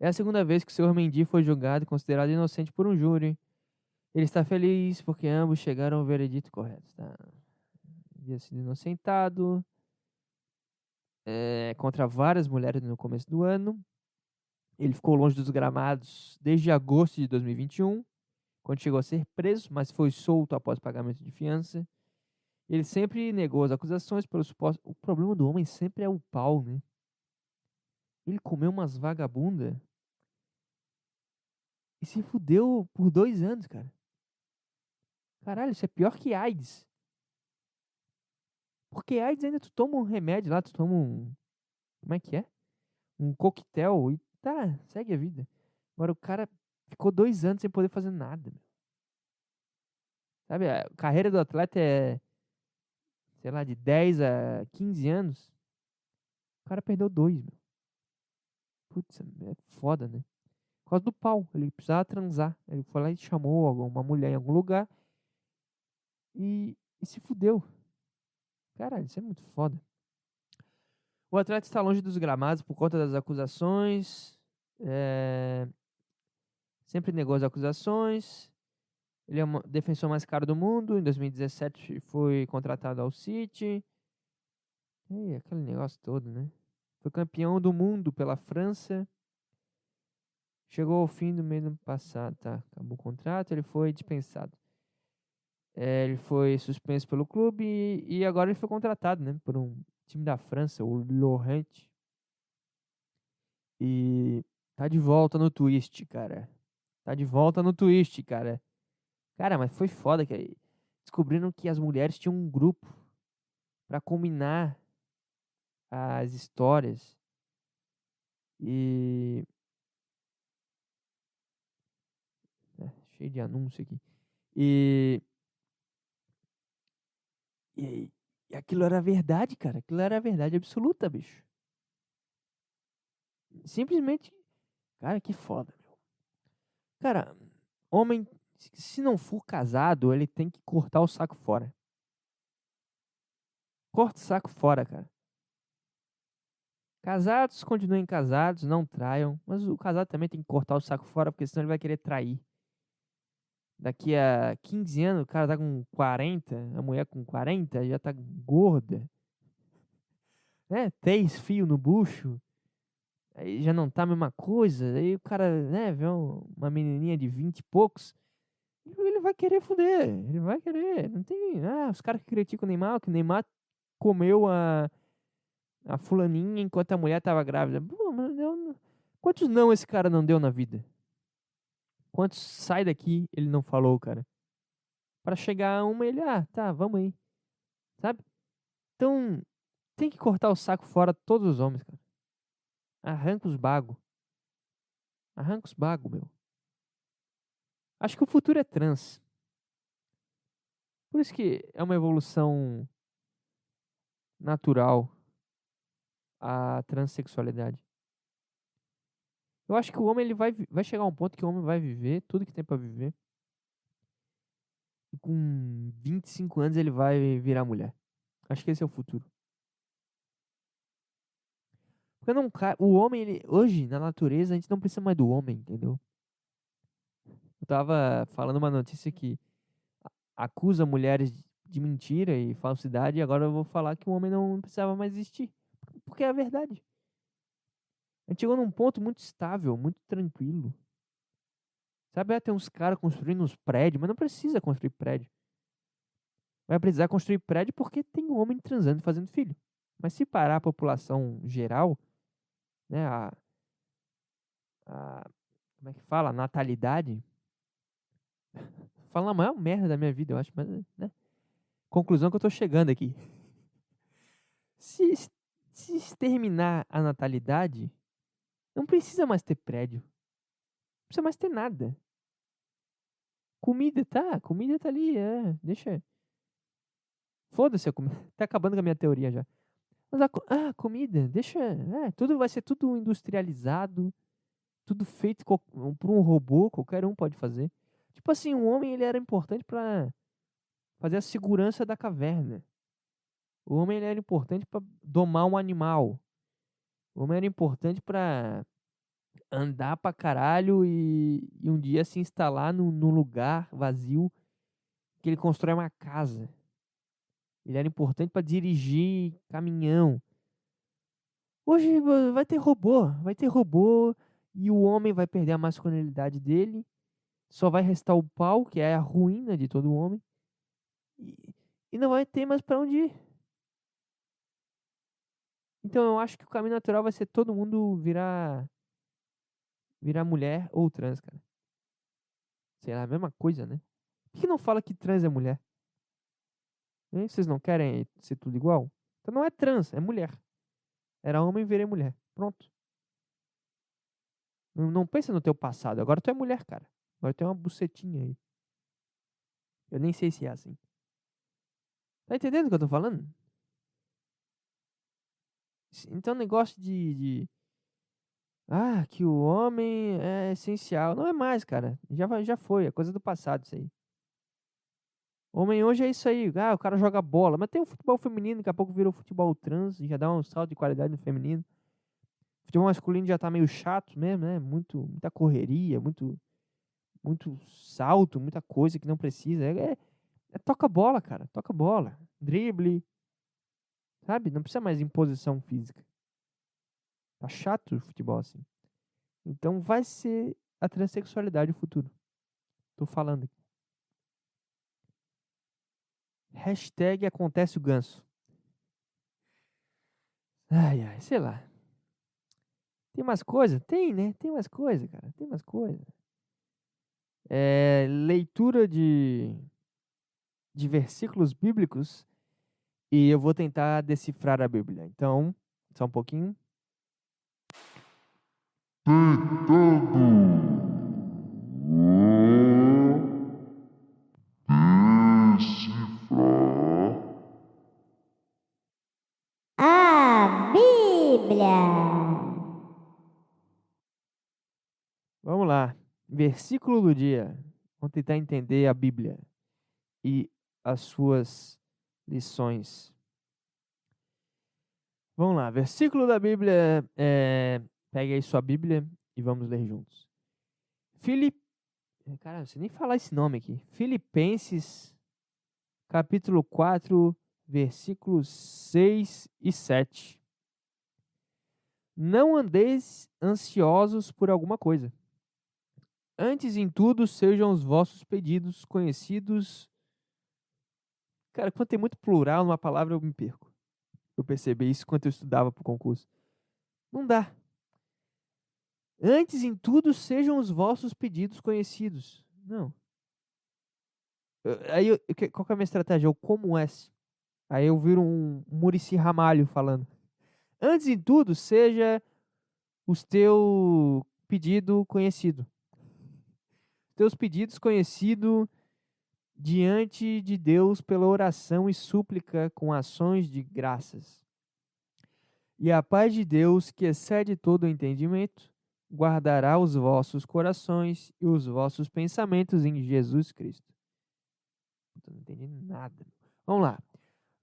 S1: É a segunda vez que o Sr. Mendy foi julgado e considerado inocente por um júri. Ele está feliz porque ambos chegaram ao veredito correto. Tá? Havia sido inocentado é, contra várias mulheres no começo do ano. Ele ficou longe dos gramados desde agosto de 2021, quando chegou a ser preso, mas foi solto após pagamento de fiança. Ele sempre negou as acusações pelo suposto. O problema do homem sempre é o pau, né? Ele comeu umas vagabunda e se fudeu por dois anos, cara. Caralho, isso é pior que AIDS. Porque AIDS ainda tu toma um remédio lá, tu toma um. Como é que é? Um coquetel e tá, segue a vida. Agora o cara ficou dois anos sem poder fazer nada. Sabe, a carreira do atleta é, sei lá, de 10 a 15 anos. O cara perdeu dois, meu. Putz, é foda, né? Por causa do pau. Ele precisava transar. Ele foi lá e chamou uma mulher em algum lugar e, e se fudeu. Caralho, isso é muito foda. O atleta está longe dos gramados por conta das acusações. É... Sempre negou as acusações. Ele é o defensor mais caro do mundo. Em 2017 foi contratado ao City. E aquele negócio todo, né? Foi campeão do mundo pela França. Chegou ao fim do mês passado, tá? Acabou o contrato, ele foi dispensado. É, ele foi suspenso pelo clube e, e, agora ele foi contratado, né? Por um time da França, o Lorient. E tá de volta no twist, cara. Tá de volta no twist, cara. Cara, mas foi foda que descobriram que as mulheres tinham um grupo para combinar as histórias e é, cheio de anúncio aqui e... e e aquilo era verdade cara aquilo era verdade absoluta bicho simplesmente cara que foda meu cara homem se não for casado ele tem que cortar o saco fora corta o saco fora cara Casados, continuem casados, não traiam. Mas o casado também tem que cortar o saco fora, porque senão ele vai querer trair. Daqui a 15 anos, o cara tá com 40, a mulher com 40 já tá gorda. Né? Três fios no bucho. Aí já não tá a mesma coisa. Aí o cara, né, vê uma menininha de 20 e poucos. Ele vai querer foder. Ele vai querer. Não tem. Ah, os caras que criticam o Neymar, que o Neymar comeu a a fulaninha enquanto a mulher tava grávida. Pô, mas deu... Quantos não esse cara não deu na vida? Quantos sai daqui ele não falou, cara? Para chegar a uma, ele, ah, tá, vamos aí. Sabe? Então, tem que cortar o saco fora todos os homens, cara. Arranca os bagos. Arranca os bagos, meu. Acho que o futuro é trans. Por isso que é uma evolução natural a transexualidade. Eu acho que o homem ele vai, vai chegar a um ponto que o homem vai viver tudo que tem para viver. e com 25 anos ele vai virar mulher. Acho que esse é o futuro. Porque não, o homem, ele, hoje, na natureza, a gente não precisa mais do homem, entendeu? Eu tava falando uma notícia que acusa mulheres de mentira e falsidade, e agora eu vou falar que o homem não precisava mais existir. Porque é a verdade. A gente chegou num ponto muito estável, muito tranquilo. Sabe, ah, tem uns caras construindo uns prédios, mas não precisa construir prédio. Vai precisar construir prédio porque tem um homem transando e fazendo filho. Mas se parar a população geral, né, a, a como é que fala? A natalidade. Falando a maior merda da minha vida, eu acho, mas, né? Conclusão que eu tô chegando aqui. Se, se exterminar a natalidade, não precisa mais ter prédio. Não precisa mais ter nada. Comida, tá? Comida tá ali, é. Deixa. Foda-se a comida. Tá acabando com a minha teoria já. Mas a, ah, comida, deixa. É, tudo vai ser tudo industrializado. Tudo feito por um robô, qualquer um pode fazer. Tipo assim, o homem ele era importante pra fazer a segurança da caverna. O homem ele era importante pra domar um animal. O homem era importante pra andar pra caralho e, e um dia se instalar num, num lugar vazio que ele constrói uma casa. Ele era importante pra dirigir caminhão. Hoje va- vai ter robô, vai ter robô e o homem vai perder a masculinidade dele. Só vai restar o pau, que é a ruína de todo homem. E, e não vai ter mais pra onde ir. Então eu acho que o caminho natural vai ser todo mundo virar virar mulher ou trans, cara. Sei lá, a mesma coisa, né? Por que não fala que trans é mulher? Hein? Vocês não querem ser tudo igual? Então não é trans, é mulher. Era homem, virei mulher. Pronto. Não, não pensa no teu passado. Agora tu é mulher, cara. Agora tem uma bucetinha aí. Eu nem sei se é assim. Tá entendendo o que eu tô falando? Então negócio de, de ah, que o homem é essencial. Não é mais, cara. Já, já foi, é coisa do passado isso aí. Homem hoje é isso aí. Ah, o cara joga bola. Mas tem o futebol feminino, daqui a pouco virou futebol trans, e já dá um salto de qualidade no feminino. Futebol masculino já tá meio chato mesmo, né? Muito, muita correria, muito, muito salto, muita coisa que não precisa. É, é- é toca bola, cara. Toca bola. Drible. Sabe? Não precisa mais imposição física. Tá chato o futebol assim. Então vai ser a transexualidade o futuro. Tô falando aqui. Hashtag acontece o ganso. Ai, ai, sei lá. Tem mais coisa? Tem, né? Tem mais coisa, cara. Tem mais coisa. É, leitura de, de versículos bíblicos e eu vou tentar decifrar a Bíblia. Então, só um pouquinho.
S10: A Bíblia.
S1: Vamos lá. Versículo do dia. Vamos tentar entender a Bíblia e as suas lições. Vamos lá. Versículo da Bíblia. É... Pegue aí sua Bíblia e vamos ler juntos. Filip... Cara, não sei nem falar esse nome aqui. Filipenses, capítulo 4, versículos 6 e 7. Não andeis ansiosos por alguma coisa. Antes em tudo sejam os vossos pedidos conhecidos. Cara, quando tem muito plural numa palavra eu me perco. Eu percebi isso quando eu estudava para o concurso. Não dá. Antes em tudo sejam os vossos pedidos conhecidos. Não. Aí, eu- qual que é a minha estratégia? Eu como S. Aí eu viro um Murici Ramalho falando. Antes em tudo, seja os teu pedido conhecido. Teus pedidos conhecido diante de Deus pela oração e súplica com ações de graças. E a paz de Deus, que excede todo o entendimento, guardará os vossos corações e os vossos pensamentos em Jesus Cristo. não entendi nada. Vamos lá.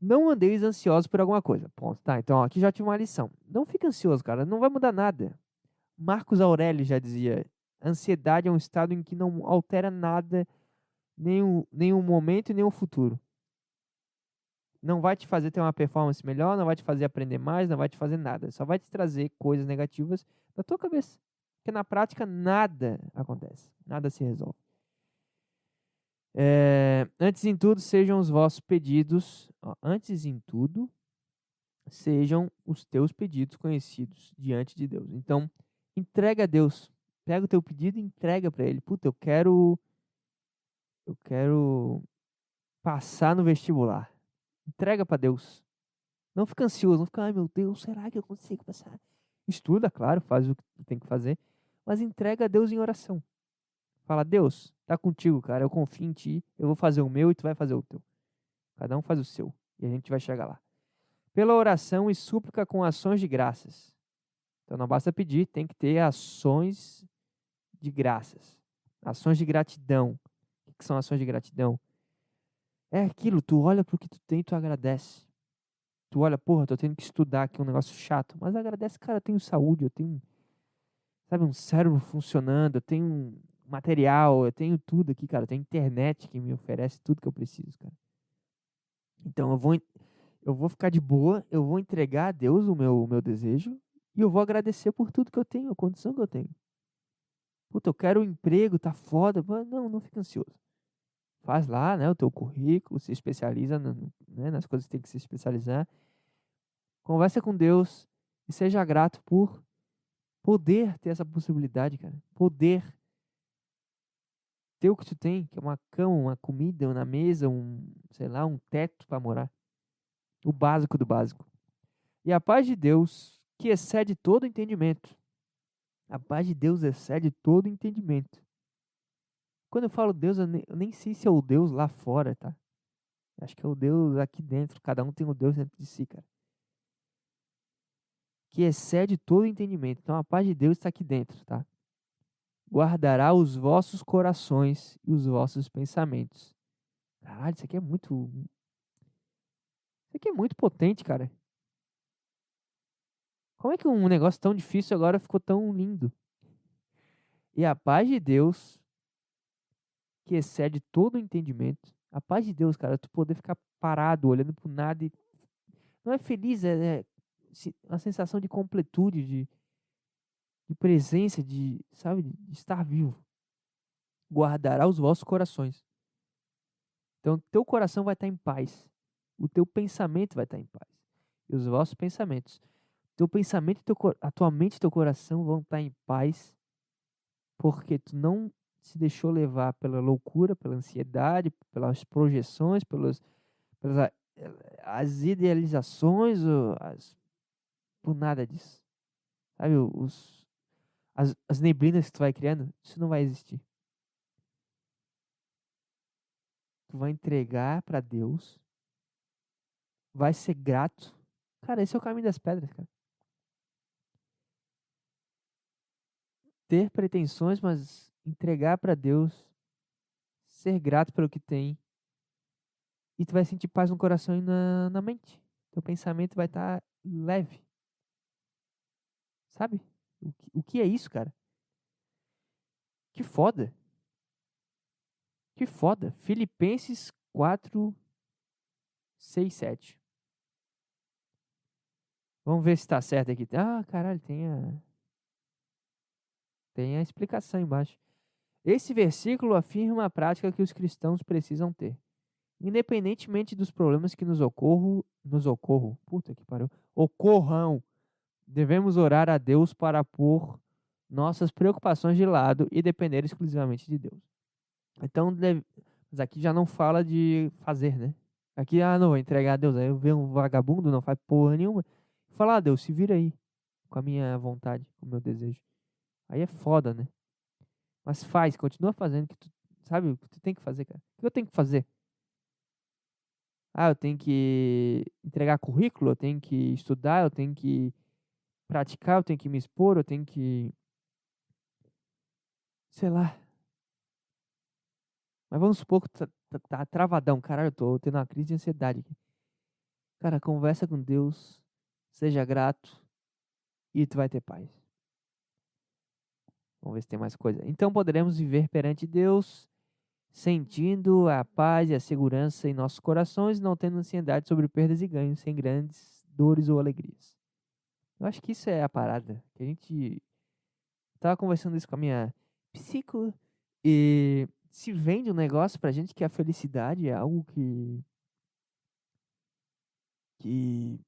S1: Não andeis ansiosos por alguma coisa. Ponto. Tá, então ó, aqui já tinha uma lição. Não fica ansioso, cara. Não vai mudar nada. Marcos Aurélio já dizia: ansiedade é um estado em que não altera nada, nem o momento e nem o futuro. Não vai te fazer ter uma performance melhor, não vai te fazer aprender mais, não vai te fazer nada. Só vai te trazer coisas negativas da tua cabeça. Porque na prática nada acontece, nada se resolve. É, antes em tudo, sejam os vossos pedidos. Ó, antes em tudo, sejam os teus pedidos conhecidos diante de Deus. Então, entrega a Deus. Pega o teu pedido e entrega para Ele. Puta, eu quero. Eu quero passar no vestibular. Entrega para Deus. Não fica ansioso, não fica, ai meu Deus, será que eu consigo passar? Estuda, claro, faz o que tem que fazer, mas entrega a Deus em oração. Fala, Deus, tá contigo, cara, eu confio em ti, eu vou fazer o meu e tu vai fazer o teu. Cada um faz o seu e a gente vai chegar lá. Pela oração e súplica com ações de graças. Então não basta pedir, tem que ter ações de graças. Ações de gratidão. O que são ações de gratidão? É aquilo, tu olha para o que tu tem e tu agradece. Tu olha, porra, tô tendo que estudar aqui um negócio chato, mas agradece, cara, eu tenho saúde, eu tenho, sabe, um cérebro funcionando, eu tenho material, eu tenho tudo aqui, cara, eu tenho internet que me oferece tudo que eu preciso, cara. Então eu vou eu vou ficar de boa, eu vou entregar a Deus o meu o meu desejo e eu vou agradecer por tudo que eu tenho, a condição que eu tenho. Puta, eu quero um emprego, tá foda. Não, não fica ansioso. Faz lá, né, o teu currículo, se especializa no, né, nas coisas que tem que se especializar. Conversa com Deus e seja grato por poder ter essa possibilidade, cara. Poder ter o que tu tem, que é uma cama, uma comida na mesa, um, sei lá, um teto para morar. O básico do básico. E a paz de Deus, que excede todo entendimento. A paz de Deus excede todo entendimento. Quando eu falo Deus, eu nem, sei se é o Deus lá fora, tá? Acho que é o Deus aqui dentro. Cada um tem o Deus dentro de si, cara. Que excede todo entendimento. Então a paz de Deus está aqui dentro, tá? Guardará os vossos corações e os vossos pensamentos. Caralho, isso aqui é muito. Isso aqui é muito potente, cara. Como é que um negócio tão difícil agora ficou tão lindo? E a paz de Deus, que excede todo o entendimento. A paz de Deus, cara, tu poder ficar parado, olhando pro nada e. Não é feliz, é, é a sensação de completude, de, de presença, de, sabe, de estar vivo. Guardará os vossos corações. Então, teu coração vai estar em paz. O teu pensamento vai estar em paz. E os vossos pensamentos. Teu pensamento, teu, a tua mente e teu coração vão estar em paz. Porque tu não se deixou levar pela loucura, pela ansiedade, pelas projeções, pelas, pelas as idealizações, as, por nada disso. Sabe, os, as, as neblinas que tu vai criando, isso não vai existir. Tu vai entregar para Deus, vai ser grato. Cara, esse é o caminho das pedras, cara. Ter pretensões, mas entregar para Deus, ser grato pelo que tem, e tu vai sentir paz no coração e na, na mente. Teu pensamento vai estar tá leve. Sabe? O que, o que é isso, cara? Que foda. Que foda. Filipenses 4, 6, 7. Vamos ver se está certo aqui. Ah, caralho, tem a. Tem a explicação embaixo. Esse versículo afirma a prática que os cristãos precisam ter. Independentemente dos problemas que nos ocorram, nos ocorram, puta que pariu, ocorram, devemos orar a Deus para pôr nossas preocupações de lado e depender exclusivamente de Deus. Então, mas aqui já não fala de fazer, né? Aqui, ah, não, vou entregar a Deus. Aí eu vejo um vagabundo, não faz porra nenhuma. Falar, ah, Deus, se vira aí com a minha vontade, com o meu desejo. Aí é foda, né? Mas faz, continua fazendo que tu sabe o que tu tem que fazer, cara. O que eu tenho que fazer? Ah, eu tenho que entregar currículo, eu tenho que estudar, eu tenho que praticar, eu tenho que me expor, eu tenho que sei lá. Mas vamos supor que tá, tá- tá travadão. Caralho, eu tô tendo uma crise de ansiedade aqui. Cara, conversa com Deus. Seja grato. E tu vai ter paz. Vamos ver se tem mais coisa. Então poderemos viver perante Deus, sentindo a paz e a segurança em nossos corações, não tendo ansiedade sobre perdas e ganhos, sem grandes dores ou alegrias. Eu acho que isso é a parada. Que a gente tava conversando isso com a minha psico e se vende um negócio pra gente que a felicidade é algo que que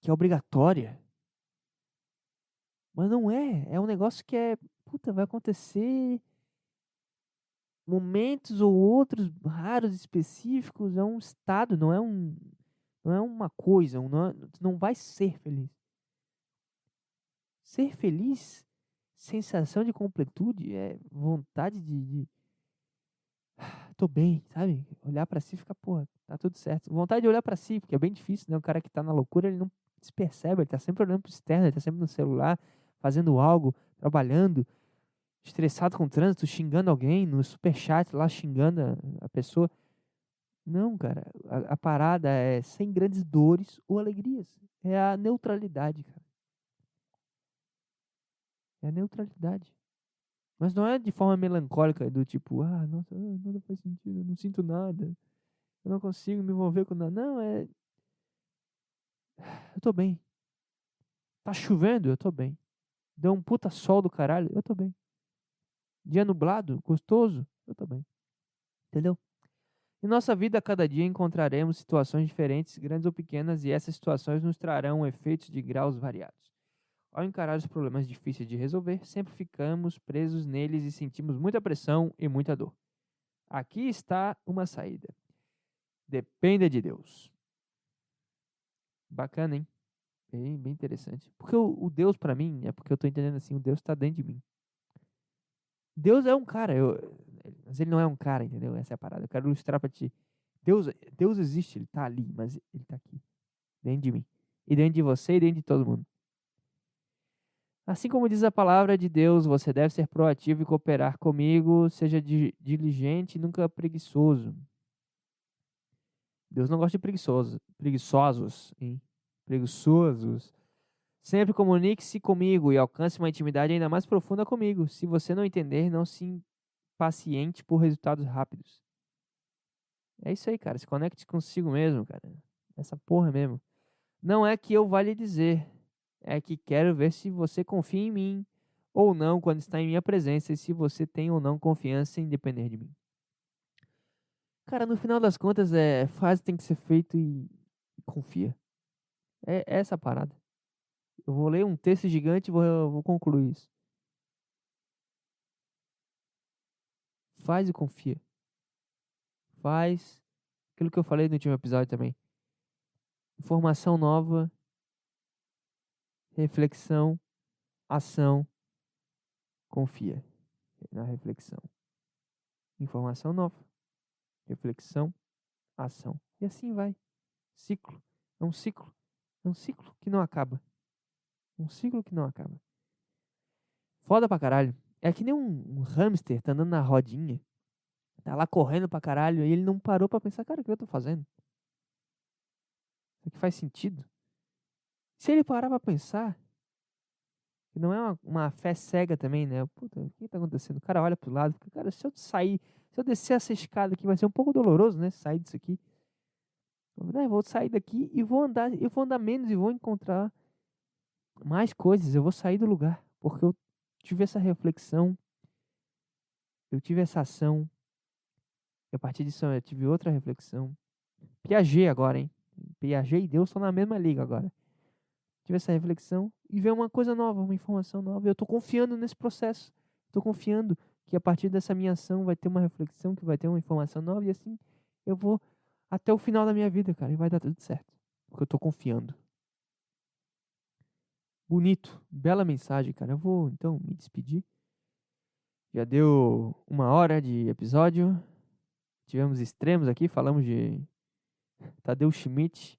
S1: que é obrigatória. Mas não é, é um negócio que é, puta, vai acontecer momentos ou outros raros específicos, é um estado, não é um não é uma coisa, não, é, não vai ser feliz. Ser feliz, sensação de completude, é vontade de, de tô bem, sabe? Olhar pra si e ficar, porra, tá tudo certo. Vontade de olhar pra si, porque é bem difícil, né? O cara que tá na loucura, ele não se percebe, ele tá sempre olhando pro externo, ele tá sempre no celular, fazendo algo, trabalhando, estressado com o trânsito, xingando alguém, no superchat lá xingando a, pessoa. Não, cara, a, a parada é sem grandes dores ou alegrias. É a neutralidade, cara. É a neutralidade. Mas não é de forma melancólica, do tipo, ah, nossa, ah, nada faz sentido, eu não sinto nada. Eu não consigo me envolver com nada. Não, é. Eu tô bem. Tá chovendo? Eu tô bem. Deu um puta sol do caralho? Eu tô bem. Dia nublado? Gostoso? Eu tô bem. Entendeu? Em nossa vida, a cada dia encontraremos situações diferentes, grandes ou pequenas, e essas situações nos trarão efeitos de graus variados. Ao encarar os problemas difíceis de resolver, sempre ficamos presos neles e sentimos muita pressão e muita dor. Aqui está uma saída. Dependa de Deus. Bacana, hein? Bem, bem interessante. Porque o, o Deus, pra mim, é porque eu tô entendendo assim, o Deus tá dentro de mim. Deus é um cara, eu, mas ele não é um cara, entendeu? Essa é a parada. Eu quero ilustrar pra ti. Deus, Deus existe, ele tá ali, mas ele tá aqui. Dentro de mim. E dentro de você e dentro de todo mundo. Assim como diz a palavra de Deus, você deve ser proativo e cooperar comigo, seja di- diligente e nunca preguiçoso. Deus não gosta de preguiçosos, preguiçosos, hein? Preguiçosos. Sempre comunique-se comigo e alcance uma intimidade ainda mais profunda comigo. Se você não entender, não se impaciente por resultados rápidos. É isso aí, cara. Se conecte consigo mesmo, cara. Essa porra mesmo. Não é que eu vá lhe dizer, é que quero ver se você confia em mim ou não quando está em minha presença e se você tem ou não confiança em depender de mim. Cara, no final das contas, é faz tem que ser feito e, confia. É é essa parada. Eu vou ler um texto gigante e vou, vou concluir isso. Faz e confia. Faz aquilo que eu falei no último episódio também. Informação nova, reflexão, ação, confia na reflexão. Informação nova, reflexão, ação. E assim vai. Ciclo. É um ciclo. Um ciclo que não acaba. Um ciclo que não acaba. Foda pra caralho. É que nem um, um hamster tá andando na rodinha. Tá lá correndo pra caralho e ele não parou pra pensar, cara, o que eu tô fazendo? Isso aqui faz sentido? Se ele parar pra pensar, que não é uma, uma fé cega também, né? Puta, o que tá acontecendo? O cara olha pro lado, fica, cara, se eu sair, se eu descer essa escada aqui, vai ser um pouco doloroso, né? Sair disso aqui. Né, vou sair daqui e vou andar, eu vou andar menos e vou encontrar mais coisas, eu vou sair do lugar, porque eu tive essa reflexão, eu tive essa ação, e a partir disso eu tive outra reflexão. Piaget agora, hein? Piaget e Deus estão na mesma liga agora. Tive essa reflexão e veio uma coisa nova, uma informação nova. Eu estou confiando nesse processo. Estou confiando que a partir dessa minha ação vai ter uma reflexão, que vai ter uma informação nova e assim eu vou até o final da minha vida, cara, e vai dar tudo certo. Porque eu estou confiando. Bonito, bela mensagem, cara. Eu vou então me despedir. Já deu uma hora de episódio. Tivemos extremos aqui, falamos de Tadeu Schmidt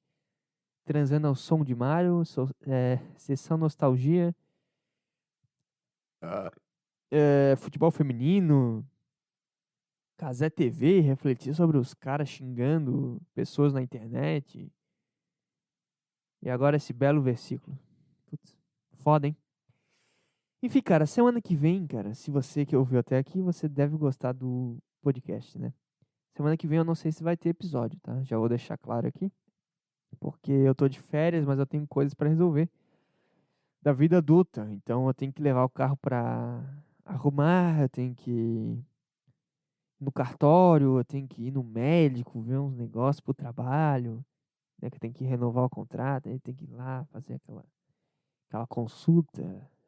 S1: transando ao som de Mario, so, é, sessão nostalgia, é, futebol feminino, Casé TV, refletir sobre os caras xingando pessoas na internet. E agora esse belo versículo. Putz, foda, hein? Enfim, cara, semana que vem, cara, se você que ouviu até aqui, você deve gostar do podcast, né? Semana que vem eu não sei se vai ter episódio, tá? Já vou deixar claro aqui. Porque eu tô de férias, mas eu tenho coisas para resolver da vida adulta. Então eu tenho que levar o carro para arrumar, eu tenho que no cartório, eu tenho que ir no médico, ver uns negócios pro trabalho, né? Que tem que renovar o contrato, aí tem que ir lá fazer aquela, aquela consulta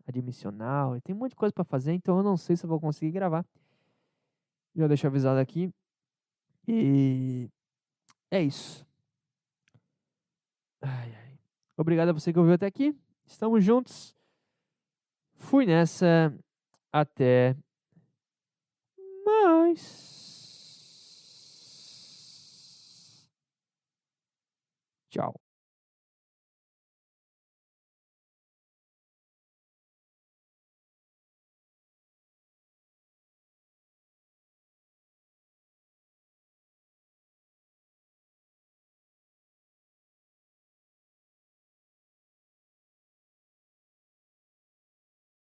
S1: admissional, e tem um monte de coisa para fazer, então eu não sei se eu vou conseguir gravar. Já deixo avisado aqui. E é isso. Ai, ai. Obrigado a você que ouviu até aqui. Estamos juntos. Fui nessa. Até mais. Tchau.